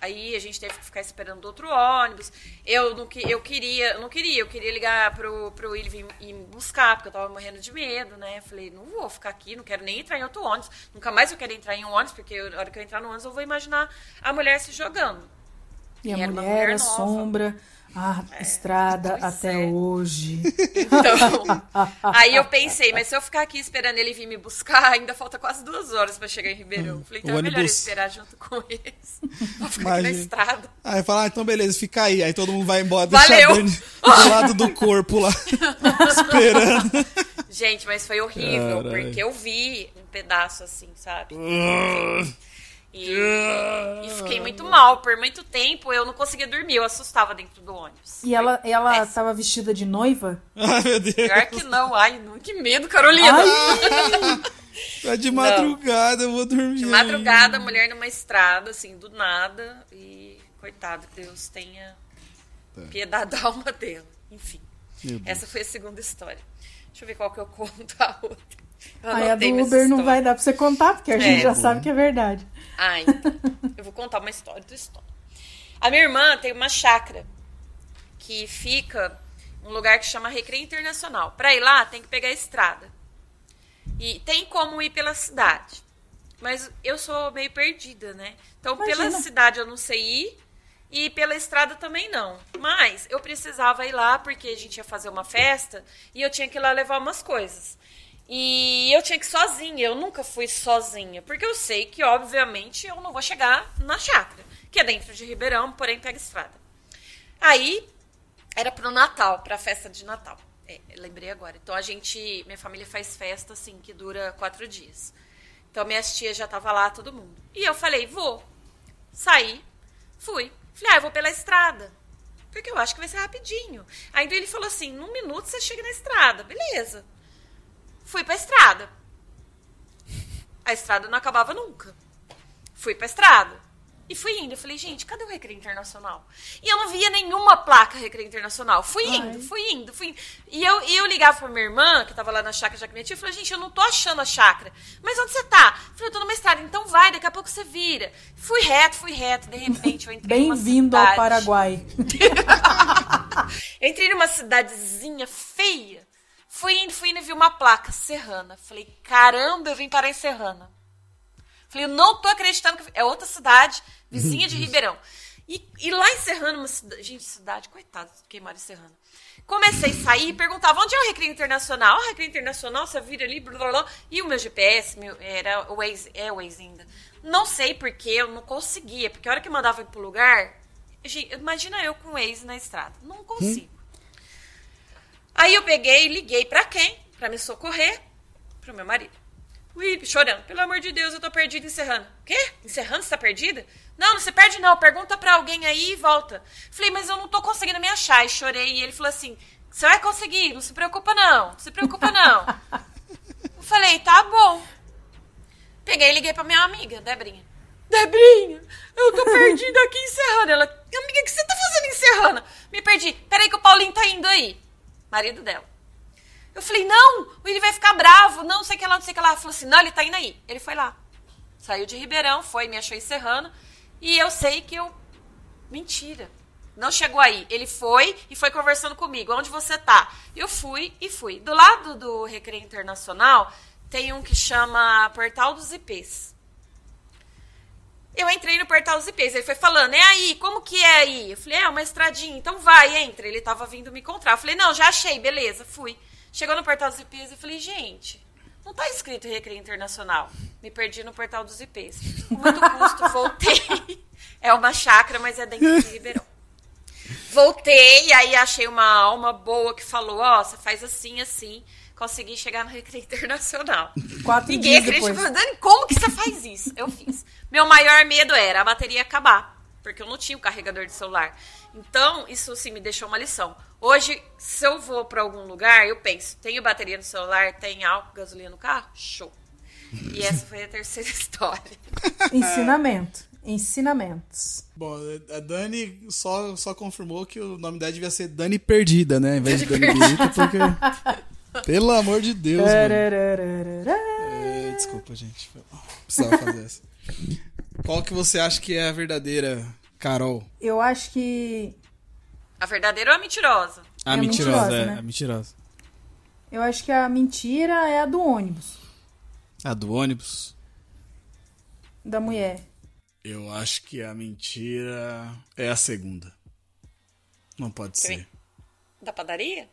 Aí a gente teve que ficar esperando outro ônibus. Eu não, que- eu queria, eu não queria, eu queria ligar pro, pro Will vir ir me buscar, porque eu tava morrendo de medo, né? Falei, não vou ficar aqui, não quero nem entrar em outro ônibus. Nunca mais eu quero entrar em um ônibus, porque na hora que eu entrar no ônibus eu vou imaginar a mulher se jogando. E a E uma mulher, mulher a nova. sombra, a estrada pois até é. hoje. Então, aí eu pensei, mas se eu ficar aqui esperando ele vir me buscar, ainda falta quase duas horas pra chegar em Ribeirão. Falei, então O é melhor eu ônibus- esperar junto com eles. [LAUGHS] Pra ficar aqui na Imagina. estrada. Aí fala, ah, então beleza, fica aí. Aí todo mundo vai embora, deixa Valeu. do [LAUGHS] lado do corpo lá, [LAUGHS] esperando. Gente, mas foi horrível, Caralho. porque eu vi um pedaço assim, sabe? Ah. E, e fiquei muito mal. Por muito tempo eu não conseguia dormir, eu assustava dentro do ônibus. E ela, ela tava vestida de noiva? Ai, meu Deus. Pior que não, ai, não, que medo, Carolina. [LAUGHS] Tá de madrugada, eu vou dormir. De madrugada, a mulher numa estrada, assim, do nada. E, coitado, Deus tenha piedade da alma dela. Enfim, essa foi a segunda história. Deixa eu ver qual que eu conto a outra. Eu Aí a do Uber não vai dar pra você contar, porque a gente É. já sabe que é verdade. Ah, então. Eu vou contar uma história do história. A minha irmã tem uma chácara que fica num lugar que chama Recreio Internacional. Pra ir lá, tem que pegar a estrada. E tem como ir pela cidade. Mas eu sou meio perdida, né? Então, pela Imagina. cidade eu não sei ir. E pela estrada também não. Mas eu precisava ir lá porque a gente ia fazer uma festa e eu tinha que ir lá levar umas coisas. E eu tinha que ir sozinha, eu nunca fui sozinha, porque eu sei que, obviamente, eu não vou chegar na chácara, que é dentro de Ribeirão, porém pega estrada. Aí era pro Natal, pra festa de Natal. É, lembrei agora. Então a gente, minha família faz festa assim que dura quatro dias. Então minhas tias já tava lá, todo mundo. E eu falei, vou. Saí, fui. Falei, ah, eu vou pela estrada. Porque eu acho que vai ser rapidinho. Ainda ele falou assim, num minuto você chega na estrada. Beleza. Fui pra estrada. A estrada não acabava nunca. Fui pra estrada. E fui indo. Eu falei, gente, cadê o Recreio Internacional? E eu não via nenhuma placa Recreio Internacional. Fui indo, Ai. fui indo, fui indo. E eu, e eu ligava pra minha irmã, que tava lá na chácara já com minha tia, e falei, gente, eu não tô achando a chácara. Mas onde você tá? Eu falei, eu tô numa estrada. Então vai, daqui a pouco você vira. Fui reto, fui reto. De repente eu entrei Bem-vindo ao. Paraguai. Eu [LAUGHS] entrei numa cidadezinha feia. Fui indo, fui indo e vi uma placa, Serrana. Falei, caramba, eu vim parar em Serrana. Falei, eu não tô acreditando que é outra cidade, vizinha de Ribeirão. E, e lá em Serrana, uma cidade. Gente, cidade, coitado, queimaram em Serrana. Comecei a sair e perguntava onde é o Recreio Internacional. Ah, Recreio Internacional, você vira ali, blá, blá, blá. E o meu GPS, meu, era o Waze, é o Waze ainda. Não sei porque eu não conseguia, porque a hora que eu mandava ir pro lugar, gente, imagina eu com o Waze na estrada. Não consigo. Aí eu peguei e liguei pra quem? Pra me socorrer? Pro meu marido. Ui, chorando. Pelo amor de Deus, eu tô perdida em Serrano. Quê? Em Serrano você tá perdida? Não, não se perde não. Pergunta pra alguém aí e volta. Falei, mas eu não tô conseguindo me achar. E chorei. E ele falou assim, você vai conseguir. Não se preocupa não. Não se preocupa não. eu falei, tá bom. Peguei e liguei pra minha amiga, Debrinha. Debrinha, eu tô perdida aqui em Serrana. Ela, amiga, o que você tá fazendo em Serrana? Me perdi. Peraí que o Paulinho tá indo aí. Marido dela. Eu falei, não, ele vai ficar bravo, não sei o que lá, não sei o que lá. Ela falou assim, não, ele tá indo aí. Ele foi lá. Saiu de Ribeirão, foi, me achou em Serrana. E eu sei que eu... Mentira. Não chegou aí. Ele foi e foi conversando comigo. Onde você tá? Eu fui e fui. Do lado do Recreio Internacional, tem um que chama Portal dos IPs. Eu entrei no portal dos IPs, ele foi falando, é aí, como que é aí? Eu falei, é uma estradinha, então vai, entra. Ele tava vindo me encontrar. Eu falei, não, já achei, beleza, fui. Chegou no portal dos IPs, eu falei, gente, não tá escrito Recreio Internacional. Me perdi no portal dos IPs. Com muito custo, [LAUGHS] voltei. É uma chácara, mas é dentro de Ribeirão. Voltei, aí achei uma alma boa que falou, ó, você faz assim, assim. Consegui chegar no Recreio Internacional. [LAUGHS] Quatro Ninguém dias acredita. depois. Dani, como que você faz isso? Eu fiz. Meu maior medo era a bateria acabar. Porque eu não tinha o carregador de celular. Então, isso sim me deixou uma lição. Hoje, se eu vou pra algum lugar, eu penso, tenho bateria no celular, tem álcool, gasolina no carro? Show. E essa foi a terceira [LAUGHS] história. Ensinamento. Ensinamentos. Bom, a Dani só, só confirmou que o nome dela devia ser Dani Perdida, né? Em vez de Dani Birita, porque. Pelo amor de Deus. É, desculpa, gente. Precisava fazer essa. Qual que você acha que é a verdadeira Carol? Eu acho que. A verdadeira ou a mentirosa? A É mentirosa, mentirosa, é. né? A mentirosa. Eu acho que a mentira é a do ônibus. A do ônibus. Da mulher. Eu acho que a mentira é a segunda. Não pode Sim. ser. Da padaria?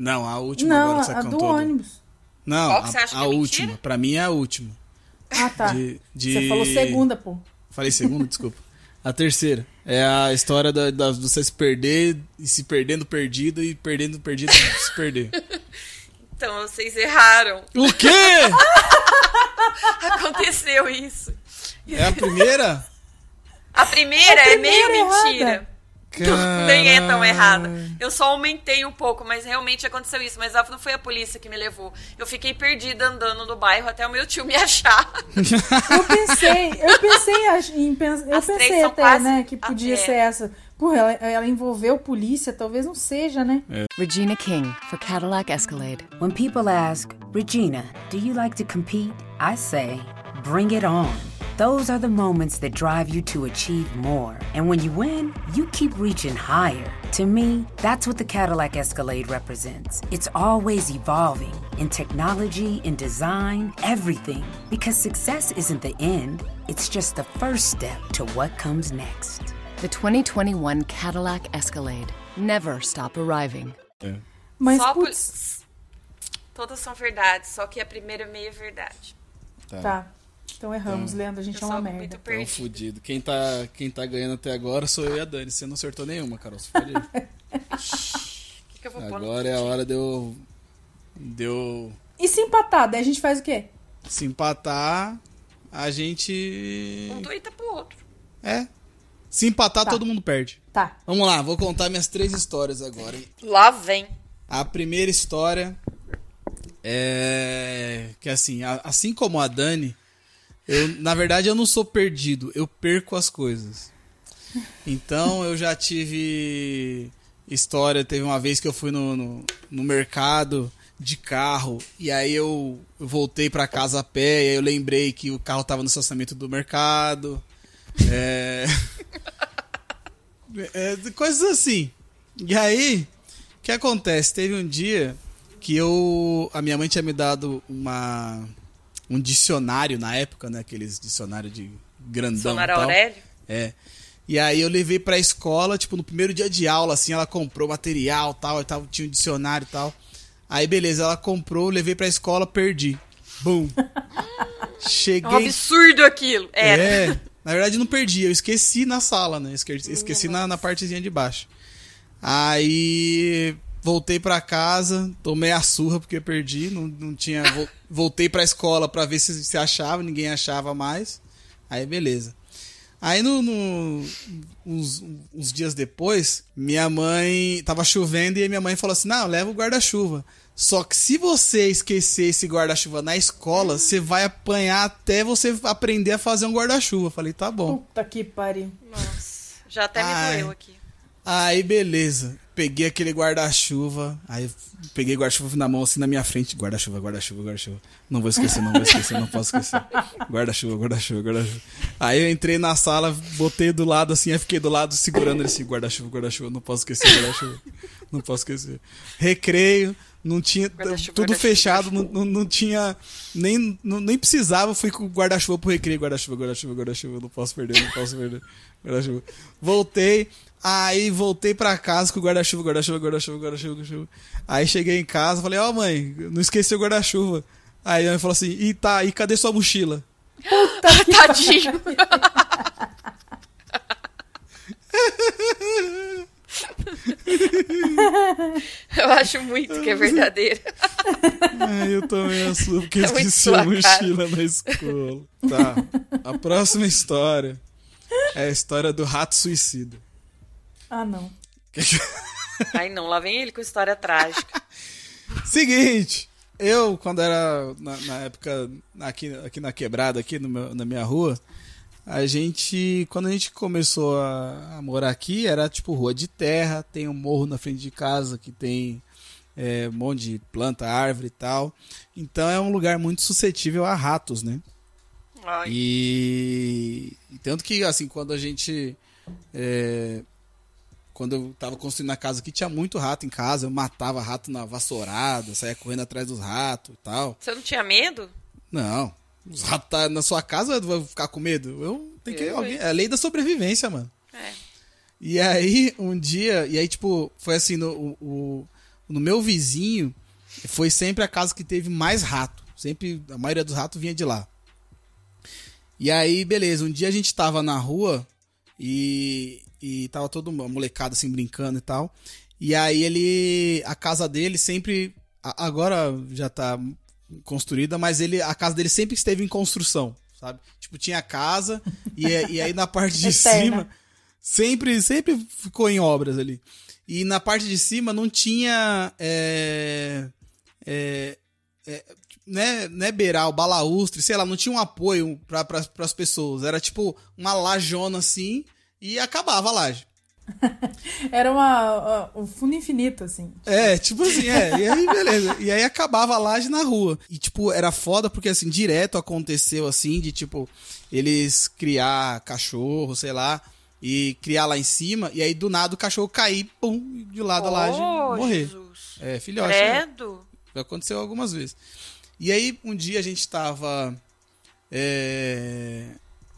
Não, a última Não, agora que você a do contou. ônibus. Não, Qual que você a, acha que a é mentira? última. Pra mim é a última. Ah, tá. De- de- Você falou segunda, pô. Falei segunda, [LAUGHS] desculpa. A terceira. É a história da, da, de você se perder e se perdendo perdido e perdendo perdido e se perder. [LAUGHS] Então, vocês erraram. O quê? [LAUGHS] Aconteceu isso. É a primeira? A primeira, A é primeira meio errada. mentira. [LAUGHS] Nem é tão errada. Eu só aumentei um pouco, mas realmente aconteceu isso. Mas não foi a polícia que me levou. Eu fiquei perdida andando no bairro até o meu tio me [LAUGHS] achar. Eu pensei, eu pensei em eu As pensei até, quase- né, que podia é. ser essa. Porra, ela, ela envolveu polícia, talvez não seja, né? Regina King for Cadillac Escalade. When people ask, Regina, do you like to compete? I say, bring it on. Those are the moments that drive you to achieve more. And when you win, you keep reaching higher. To me, that's what the Cadillac Escalade represents. It's always evolving in technology, in design, everything. Because success isn't the end, it's just the first step to what comes next. The 2021 Cadillac Escalade. Never stop arriving. Mas, só por... putz, Todas são verdades, só que a primeira é meia verdade. tá. Então erramos, Leandro, a gente Eu é uma merda. muito Tão perdida. fudido. Quem tá, quem tá ganhando até agora sou eu e a Dani. Você não acertou nenhuma, Carol. Você pode ir. [LAUGHS] O que, que eu vou Agora é a hora de eu. De eu E se empatar, daí a gente faz o quê? se empatar, a gente. Um doida pro outro. É. Se empatar, Tá. todo mundo perde. Tá. Vamos lá, vou contar minhas três histórias agora. Lá vem. A primeira história é que assim, assim como a Dani, eu, na verdade eu não sou perdido, eu perco as coisas. Então eu já tive história, teve uma vez que eu fui no, no, no mercado de carro e aí eu, eu voltei pra casa a pé e aí eu lembrei que o carro tava no estacionamento do mercado. É... [LAUGHS] É, coisas assim. E aí, o que acontece? Teve um dia que eu. A minha mãe tinha me dado uma. Um dicionário na época, né? Aqueles dicionários de grandão. Tal. Aurélio. É. E aí eu levei pra escola, tipo, no primeiro dia de aula, assim, ela comprou material tal, e tal, tinha um dicionário e tal. Aí beleza, ela comprou, levei pra escola, perdi. Bum. [LAUGHS] É um Cheguei. absurdo aquilo. Era. É, na verdade não perdi, eu esqueci na sala, né? Esqueci, esqueci na, na partezinha de baixo. Aí voltei pra casa, tomei a surra porque perdi, não, não tinha. vo- Voltei pra escola pra ver se se achava, ninguém achava mais. Aí beleza. Aí no, no- uns, uns dias depois, minha mãe tava chovendo e minha mãe falou assim: "Não, leva o guarda-chuva". Só que se você esquecer esse guarda-chuva na escola, você vai apanhar até você aprender a fazer um guarda-chuva. Falei, tá bom. Puta que pariu. Nossa, já até me Ai. doeu aqui. Aí beleza, peguei aquele guarda-chuva, aí peguei guarda-chuva na mão assim na minha frente, guarda-chuva, guarda-chuva, guarda-chuva. Não vou esquecer, não vou esquecer, não posso esquecer. Guarda-chuva, guarda-chuva, guarda-chuva. Aí eu entrei na sala, botei do lado assim, aí fiquei do lado segurando ele assim, guarda-chuva, guarda-chuva, não posso esquecer, guarda-chuva. Não posso esquecer. Recreio, não tinha tudo fechado, não, não, não tinha nem não, nem precisava, fui com o guarda-chuva pro recreio, guarda-chuva, guarda-chuva, guarda-chuva, não posso perder, não posso perder. Guarda-chuva. Voltei, aí voltei pra casa com o guarda-chuva, guarda-chuva, guarda-chuva, guarda-chuva, guarda-chuva. Aí cheguei em casa, falei: "Ó, mãe, não esqueci o guarda-chuva". Aí a mãe falou assim: "E tá, e cadê sua mochila?" [LAUGHS] Tadinho. Eu acho muito que é verdadeiro. Ai, eu tomei a sua porque É esqueci sua a mochila na escola. Tá. A próxima história é a história do rato suicida. Ah, não. [LAUGHS] Ai, não, lá vem ele com história trágica. Seguinte, eu, quando era na, na época aqui, aqui na quebrada, aqui no meu- na minha rua, a gente, quando a gente começou a, a morar aqui, era tipo rua de terra, tem um morro na frente de casa que tem é, um monte de planta, árvore e tal. Então é um lugar muito suscetível a ratos, né? Ai, E, e tanto que, assim, quando a gente. é, quando eu tava construindo a casa aqui, tinha muito rato em casa. Eu matava rato na vassourada, saía correndo atrás dos ratos e tal. Você não tinha medo? Não. Os ratos tá na sua casa, eu vou ficar com medo. Eu tenho que. Eu, alguém- é a lei da sobrevivência, mano. É. E aí, um dia, e aí, tipo, foi assim, no, o, o- no meu vizinho, foi sempre a casa que teve mais rato. Sempre, a maioria dos ratos vinha de lá. E aí, beleza, um dia a gente tava na rua e, e tava todo uma molecada assim brincando e tal. E aí ele, a casa dele sempre, a- agora já tá construída, mas ele, a casa dele sempre esteve em construção. sabe? Tipo, tinha casa e, e aí na parte de [LAUGHS] cima sempre, sempre ficou em obras ali. E na parte de cima não tinha. É, é, é, né, né, beiral, balaustre, sei lá, não tinha um apoio para pra, as pessoas. Era tipo uma lajona assim e acabava a laje. [LAUGHS] Era uma, um fundo infinito, assim. É, tipo assim, é. E aí, beleza. E aí acabava a laje na rua. E, tipo, era foda porque, assim, direto aconteceu, assim, de, tipo, eles criar cachorro, sei lá, e criar lá em cima, e aí do nada o cachorro cair, pum, de lado da laje Oh, morrer. Jesus. É, filhote. né? Credo. Já aconteceu algumas vezes. E aí, um dia a gente tava. É...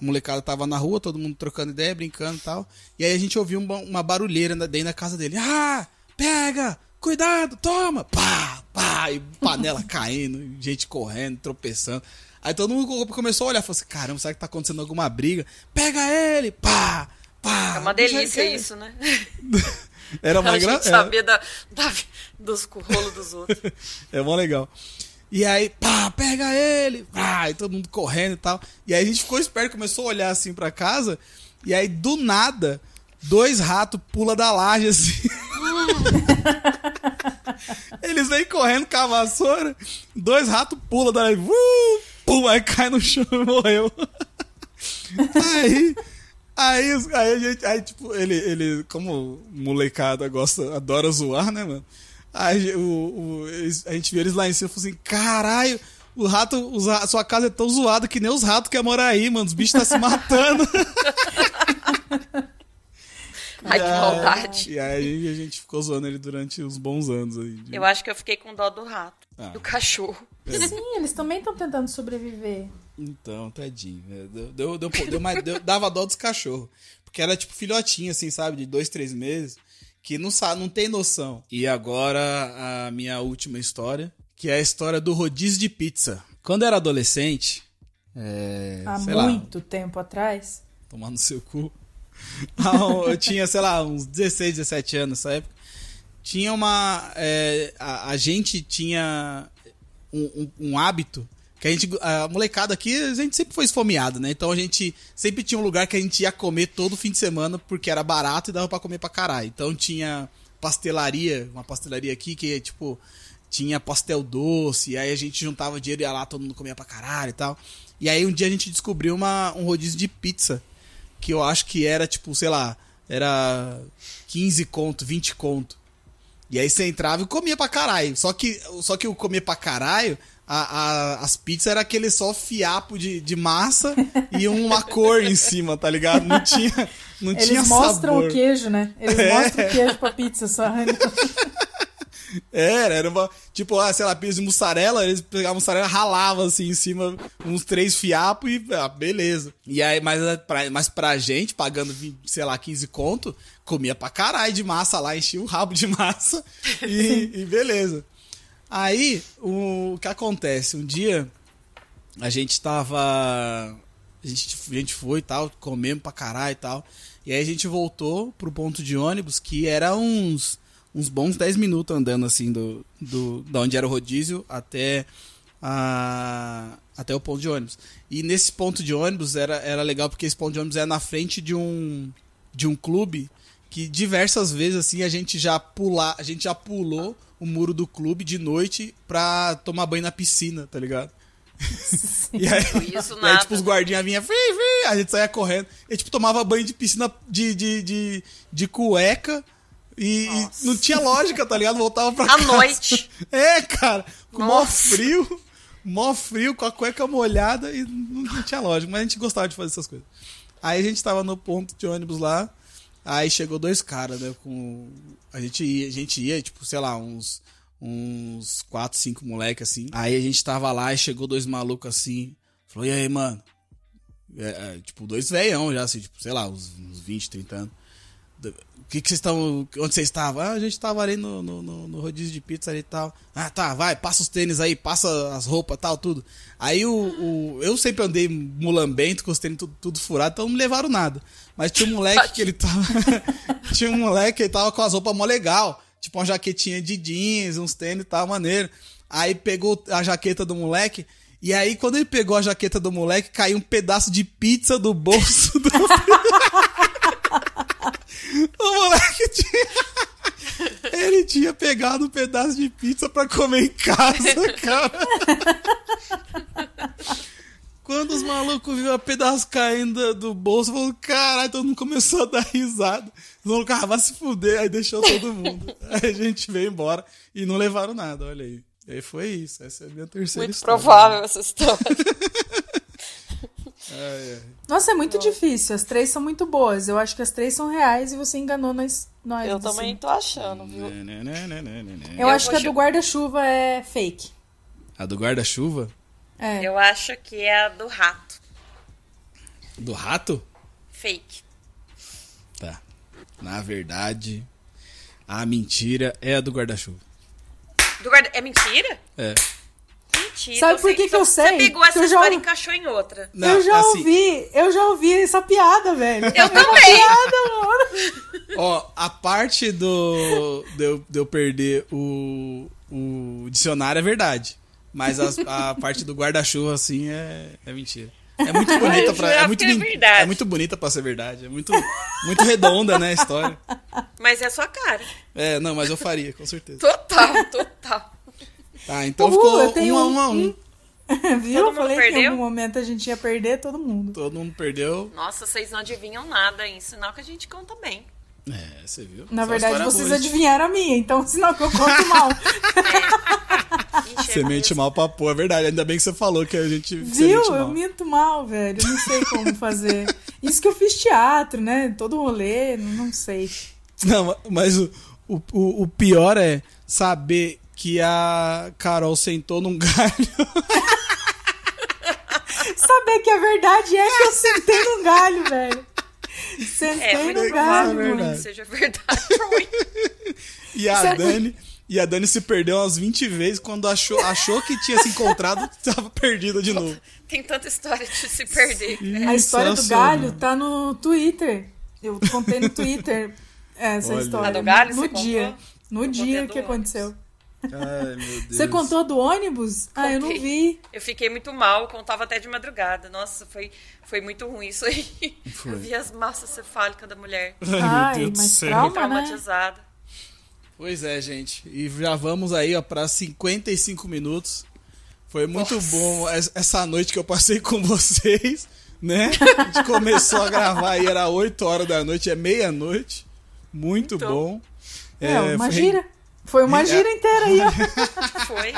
A molecada tava na rua, todo mundo trocando ideia, brincando e tal. E aí a gente ouviu uma, uma barulheira na- dentro da casa dele. Ah! Pega! Cuidado! Toma! Pá! Pá! E panela [LAUGHS] caindo, gente correndo, tropeçando. Aí todo mundo começou a olhar e falou assim: caramba, será que tá acontecendo alguma briga? Pega ele! Pá! Pá! É uma delícia isso, né? [LAUGHS] Era uma [LAUGHS] a gente gra... é. saber da, da- dos rolos dos outros. É mó legal. E aí, pá, pega ele! Pá, e todo mundo correndo e tal. E aí a gente ficou esperto, começou a olhar assim pra casa. E aí, do nada, dois ratos pula da laje assim. [LAUGHS] Eles vêm correndo com a vassoura. Dois ratos pula da laje. Uh, pum, aí cai no chão e morreu. aí. Aí, aí a gente, aí, tipo, ele, ele, como molecada gosta, adora zoar, né, mano? Aí o, o- eles- a gente viu eles lá em cima e falou assim: caralho, o rato, os ra- sua casa é tão zoada que nem os ratos querem morar aí, mano. Os bichos tá se matando. [LAUGHS] Ai, que E aí- maldade. E aí a gente ficou zoando ele durante uns bons anos aí. de- Eu acho que eu fiquei com dó do rato, Ah. do cachorro. Sim, eles também estão tentando sobreviver. Então, tadinho. né? Deu, deu, deu, deu- dava dó dos cachorros. Porque era tipo filhotinho, assim, sabe? De dois, três meses. Que não sabe, não tem noção. E agora a minha última história, que é a história do rodízio de pizza. Quando eu era adolescente, é, Há sei lá, muito tempo atrás. tomar no seu cu. [LAUGHS] Eu tinha, sei lá, uns 16, 17 anos nessa época. Tinha uma. é, a, a gente tinha um, um- um hábito que a gente. A molecada aqui, a gente sempre foi esfomeado, né? Então a gente sempre tinha um lugar que a gente ia comer todo fim de semana porque era barato e dava pra comer pra caralho. Então tinha pastelaria, uma pastelaria aqui que, tipo, tinha pastel doce, e aí a gente juntava dinheiro e ia lá, todo mundo comia pra caralho e tal. E aí um dia a gente descobriu uma, um rodízio de pizza que eu acho que era tipo, sei lá, era 15 conto, 20 conto. E aí você entrava e comia pra caralho. Só que, só que o comer pra caralho, a, a- as pizzas era aquele só fiapo de, de massa e uma cor em cima, tá ligado? Não tinha, não Eles tinha mostram sabor. o queijo, né? Eles É. mostram o queijo pra pizza só. [LAUGHS] Era, era uma, tipo, ah, sei lá, pizza de mussarela, eles pegavam mussarela, ralavam assim em cima uns três fiapos e, ah, beleza. E aí, mas eh, pra, mas pra gente, pagando, 20, sei lá, 15 conto, comia pra caralho de massa lá, enchia o rabo de massa [LAUGHS] e, e beleza. Aí, o, o que acontece? Um dia, a gente tava. A gente, a gente foi e tal, comemos pra caralho e tal. E aí a gente voltou pro ponto de ônibus, que era uns, uns bons 10 minutos andando assim do, do, da onde era o rodízio até, a, até o ponto de ônibus. E nesse ponto de ônibus era, era legal porque esse ponto de ônibus era na frente de um, de um clube que diversas vezes assim a gente já pular, a gente já pulou o muro do clube de noite pra tomar banho na piscina, tá ligado? [LAUGHS] E aí, Isso e aí, tipo, os guardinhas vinham, a gente saía correndo. E, tipo, tomava banho de piscina de, de, de, de cueca. E, e não tinha lógica, tá ligado? Voltava pra [LAUGHS] À casa. noite. É, cara. Com mó frio. Mó frio, com a cueca molhada. E não, não tinha lógica. Mas a gente gostava de fazer essas coisas. Aí a gente tava no ponto de ônibus lá. Aí chegou dois caras, né? Com. A gente ia, a gente ia, tipo, sei lá, uns. Uns quatro, cinco moleques assim. Aí a gente tava lá e chegou dois malucos assim. Falou, e aí, mano? É, é, tipo, dois veião já, assim, tipo, sei lá, uns, uns 20, 30 anos. O que que vocês estão. Onde vocês estavam? Ah, a gente tava ali no, no, no- no rodízio de pizza ali e tal. Ah, tá, vai, passa os tênis aí, passa as roupas tal, tudo. Aí o, o- Eu sempre andei mulambento, com os tênis tudo, tudo furado, então não me levaram nada. Mas tinha um moleque que ele tava. [LAUGHS] tinha um moleque que ele tava com as roupas mó legal. Tipo uma jaquetinha de jeans, uns tênis e tal, maneiro. Aí pegou a jaqueta do moleque E aí, quando ele pegou a jaqueta do moleque, caiu um pedaço de pizza do bolso do. [LAUGHS] o moleque tinha. Ele tinha pegado um pedaço de pizza pra comer em casa, [LAUGHS] cara. Quando os malucos viram o pedaço caindo do bolso, falou, caralho, todo mundo começou a dar risada. Os malucos, ah, vai se fuder, aí deixou todo mundo. [LAUGHS] aí a gente veio embora e não levaram nada, olha aí. E aí foi isso, essa é a minha terceira Muito história. provável essa história. [LAUGHS] Ai, ai. Nossa, é muito difícil. As três são muito boas. Eu acho que as três são reais e você enganou nós. nós Eu assim. também tô achando, viu? Né, né, né, né, né, né. Eu, Eu acho que a do guarda-chuva é fake. A do guarda-chuva? É. Eu acho que é a do rato. Do rato? Fake. Tá. Na verdade, a mentira é a do guarda-chuva. Do guarda... É mentira? É. Mentira. Sabe por que que eu sei? Você pegou essa eu já- história e encaixou em outra. Não, eu já assim, ouvi, eu já ouvi essa piada, velho. Eu [LAUGHS] também. Piada, mano. Ó, a parte do. de eu, de eu perder o, o dicionário é verdade. Mas as- a parte do guarda-chuva, assim, é, é mentira. É muito bonita pra. É muito, verdade. é muito bonita pra ser verdade. É muito, muito redonda, né, a história. Mas é a sua cara. É, não, mas eu faria, com certeza. Total, total. Tá, então Uhul, ficou eu tenho um a um a um. um- [LAUGHS] Viu? Todo Eu falei mundo que em perdeu? algum momento a gente ia perder todo mundo. Todo mundo perdeu. Nossa, vocês não adivinham nada, hein? Sinal que a gente conta bem. É, você viu? Na Só verdade, vocês boa, adivinharam a minha, então sinal que eu conto mal. [LAUGHS] É [LAUGHS] Você mente mesmo. mal pra pôr, é verdade. Ainda bem que você falou que a gente. Viu? mente Eu minto mal, velho. Eu não sei como fazer. Isso que eu fiz teatro, né? Todo rolê, não sei. Não, mas o, o- o pior é saber que a Carol sentou num [LAUGHS] galho. Saber que a verdade é que eu sentei no galho, velho. Sentei É, muito no provável, galho, é verdade. seja verdade mim. E a Sabe- Dani. E a Dani se perdeu umas 20 vezes quando achou, achou que tinha se encontrado, [LAUGHS] tava perdida de novo. Tem tanta história de se perder. A história do galho tá no Twitter. Eu contei no Twitter [LAUGHS] essa Olha. história. A do galho no você dia. contou? No dia que aconteceu. Ai, meu Deus. Você contou do ônibus? Ah, eu não Contei. vi. Eu fiquei muito mal, contava até de madrugada. Nossa, foi, foi muito ruim isso aí. Eu vi as massas cefálicas da mulher. Ai, Ai, meu Deus do mas céu. trauma, né? Traumatizada. Pois é, gente. E já vamos aí ó, pra 55 minutos. Foi muito bom es- essa noite que eu passei com vocês, né? A gente começou a gravar aí, era 8 horas da noite, é meia-noite. Muito Então. bom. É, uma foi- gira. Foi uma É. gira inteira aí, ó. [LAUGHS] Foi.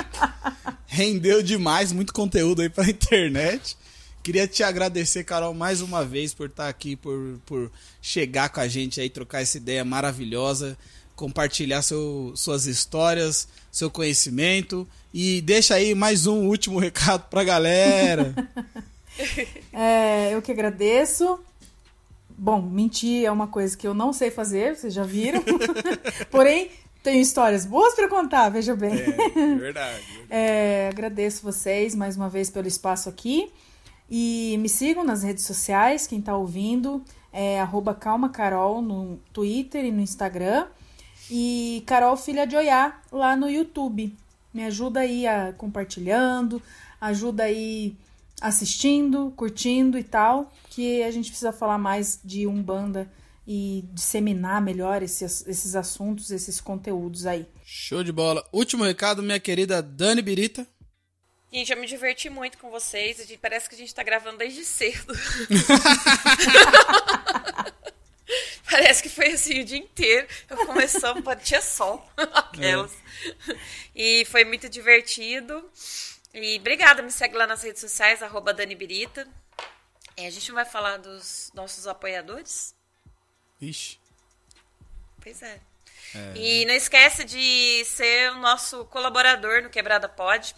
rendeu demais, muito conteúdo aí pra internet. Queria te agradecer, Carol, mais uma vez por estar aqui, por, por chegar com a gente aí, trocar essa ideia maravilhosa, compartilhar seu, suas histórias, seu conhecimento. E deixa aí mais um último recado pra galera. [LAUGHS] É, eu que agradeço. Bom, mentir é uma coisa que eu não sei fazer, vocês já viram. [LAUGHS] Porém, tenho histórias boas pra contar, veja bem. É, verdade. [LAUGHS] É, agradeço vocês mais uma vez pelo espaço aqui. E me sigam nas redes sociais, quem tá ouvindo, é arroba calmacarol no Twitter e no Instagram. E Carol Filha de Oiá lá no YouTube. Me ajuda aí a compartilhando, ajuda aí assistindo, curtindo e tal, que a gente precisa falar mais de Umbanda e disseminar melhor esses, esses assuntos, esses conteúdos aí. Show de bola. Último recado, minha querida Dani Birita. Gente, eu me diverti muito com vocês. A gente- Parece que a gente tá gravando desde cedo. [LAUGHS] Parece que foi assim o dia inteiro. Eu começamos, tinha sol. Aquelas. E foi muito divertido. E obrigada, me segue lá nas redes sociais, arroba Dani Birita. É, a gente não vai falar dos nossos apoiadores? Ixi. Pois é. E não esquece de ser o nosso colaborador no Quebrada Pod.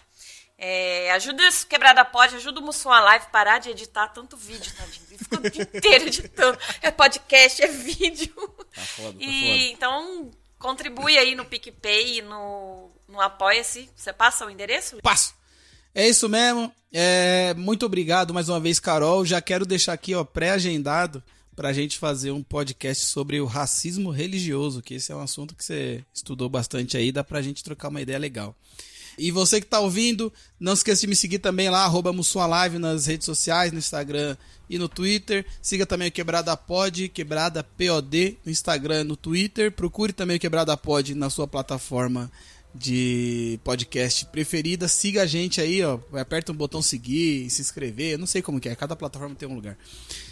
É, ajuda o Quebrada Pod, ajuda o Mussum a Live parar de editar tanto vídeo, tadinho. Ele ficou o dia [LAUGHS] inteiro editando. É podcast, é vídeo. Tá foda, tá e foda. então contribui aí no PicPay no, no Apoia-se. Você passa o endereço? Passo. É isso mesmo. É, muito obrigado mais uma vez, Carol. Já quero deixar aqui ó, pré-agendado pra gente fazer um podcast sobre o racismo religioso, que esse é um assunto que você estudou bastante aí, dá pra gente trocar uma ideia legal. E você que tá ouvindo, não esqueça de me seguir também lá, arroba Live nas redes sociais, no Instagram e no Twitter. Siga também o Quebrada Pod, Quebrada POD no Instagram e no Twitter. Procure também o Quebrada Pod na sua plataforma de podcast preferida. Siga a gente aí, ó. Aperta um botão seguir, se inscrever. Não sei como que é, cada plataforma tem um lugar.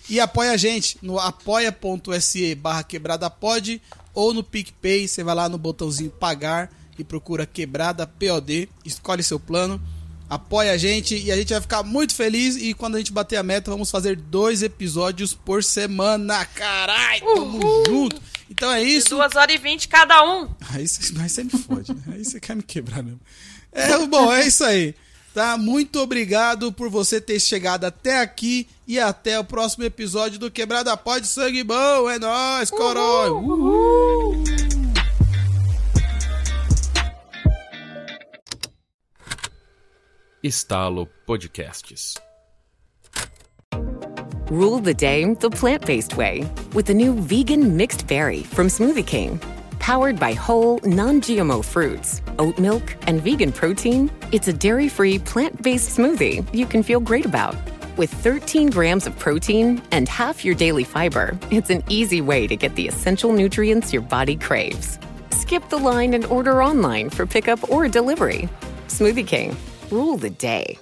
E apoia a gente no apoia.se barra quebradapod ou no PicPay. Você vai lá no botãozinho pagar e procura Quebrada POD. Escolhe seu plano. Apoia a gente e a gente vai ficar muito feliz. E quando a gente bater a meta, vamos fazer dois episódios por semana. Carai, tamo junto. Então é isso. De duas horas e vinte cada um. Aí você me fode, né? Aí você quer me quebrar mesmo. É, bom, é isso aí. Tá? Muito obrigado por você ter chegado até aqui e até o próximo episódio do Quebrada Pode Sangue Bom. É nóis, corói! Uhul. Estalo Podcasts. Rule the day the plant based way with the new vegan mixed berry from Smoothie King. Powered by whole, non GMO fruits, oat milk, and vegan protein, it's a dairy free, plant based smoothie you can feel great about. With 13 grams of protein and half your daily fiber, it's an easy way to get the essential nutrients your body craves. Skip the line and order online for pickup or delivery. Smoothie King, rule the day.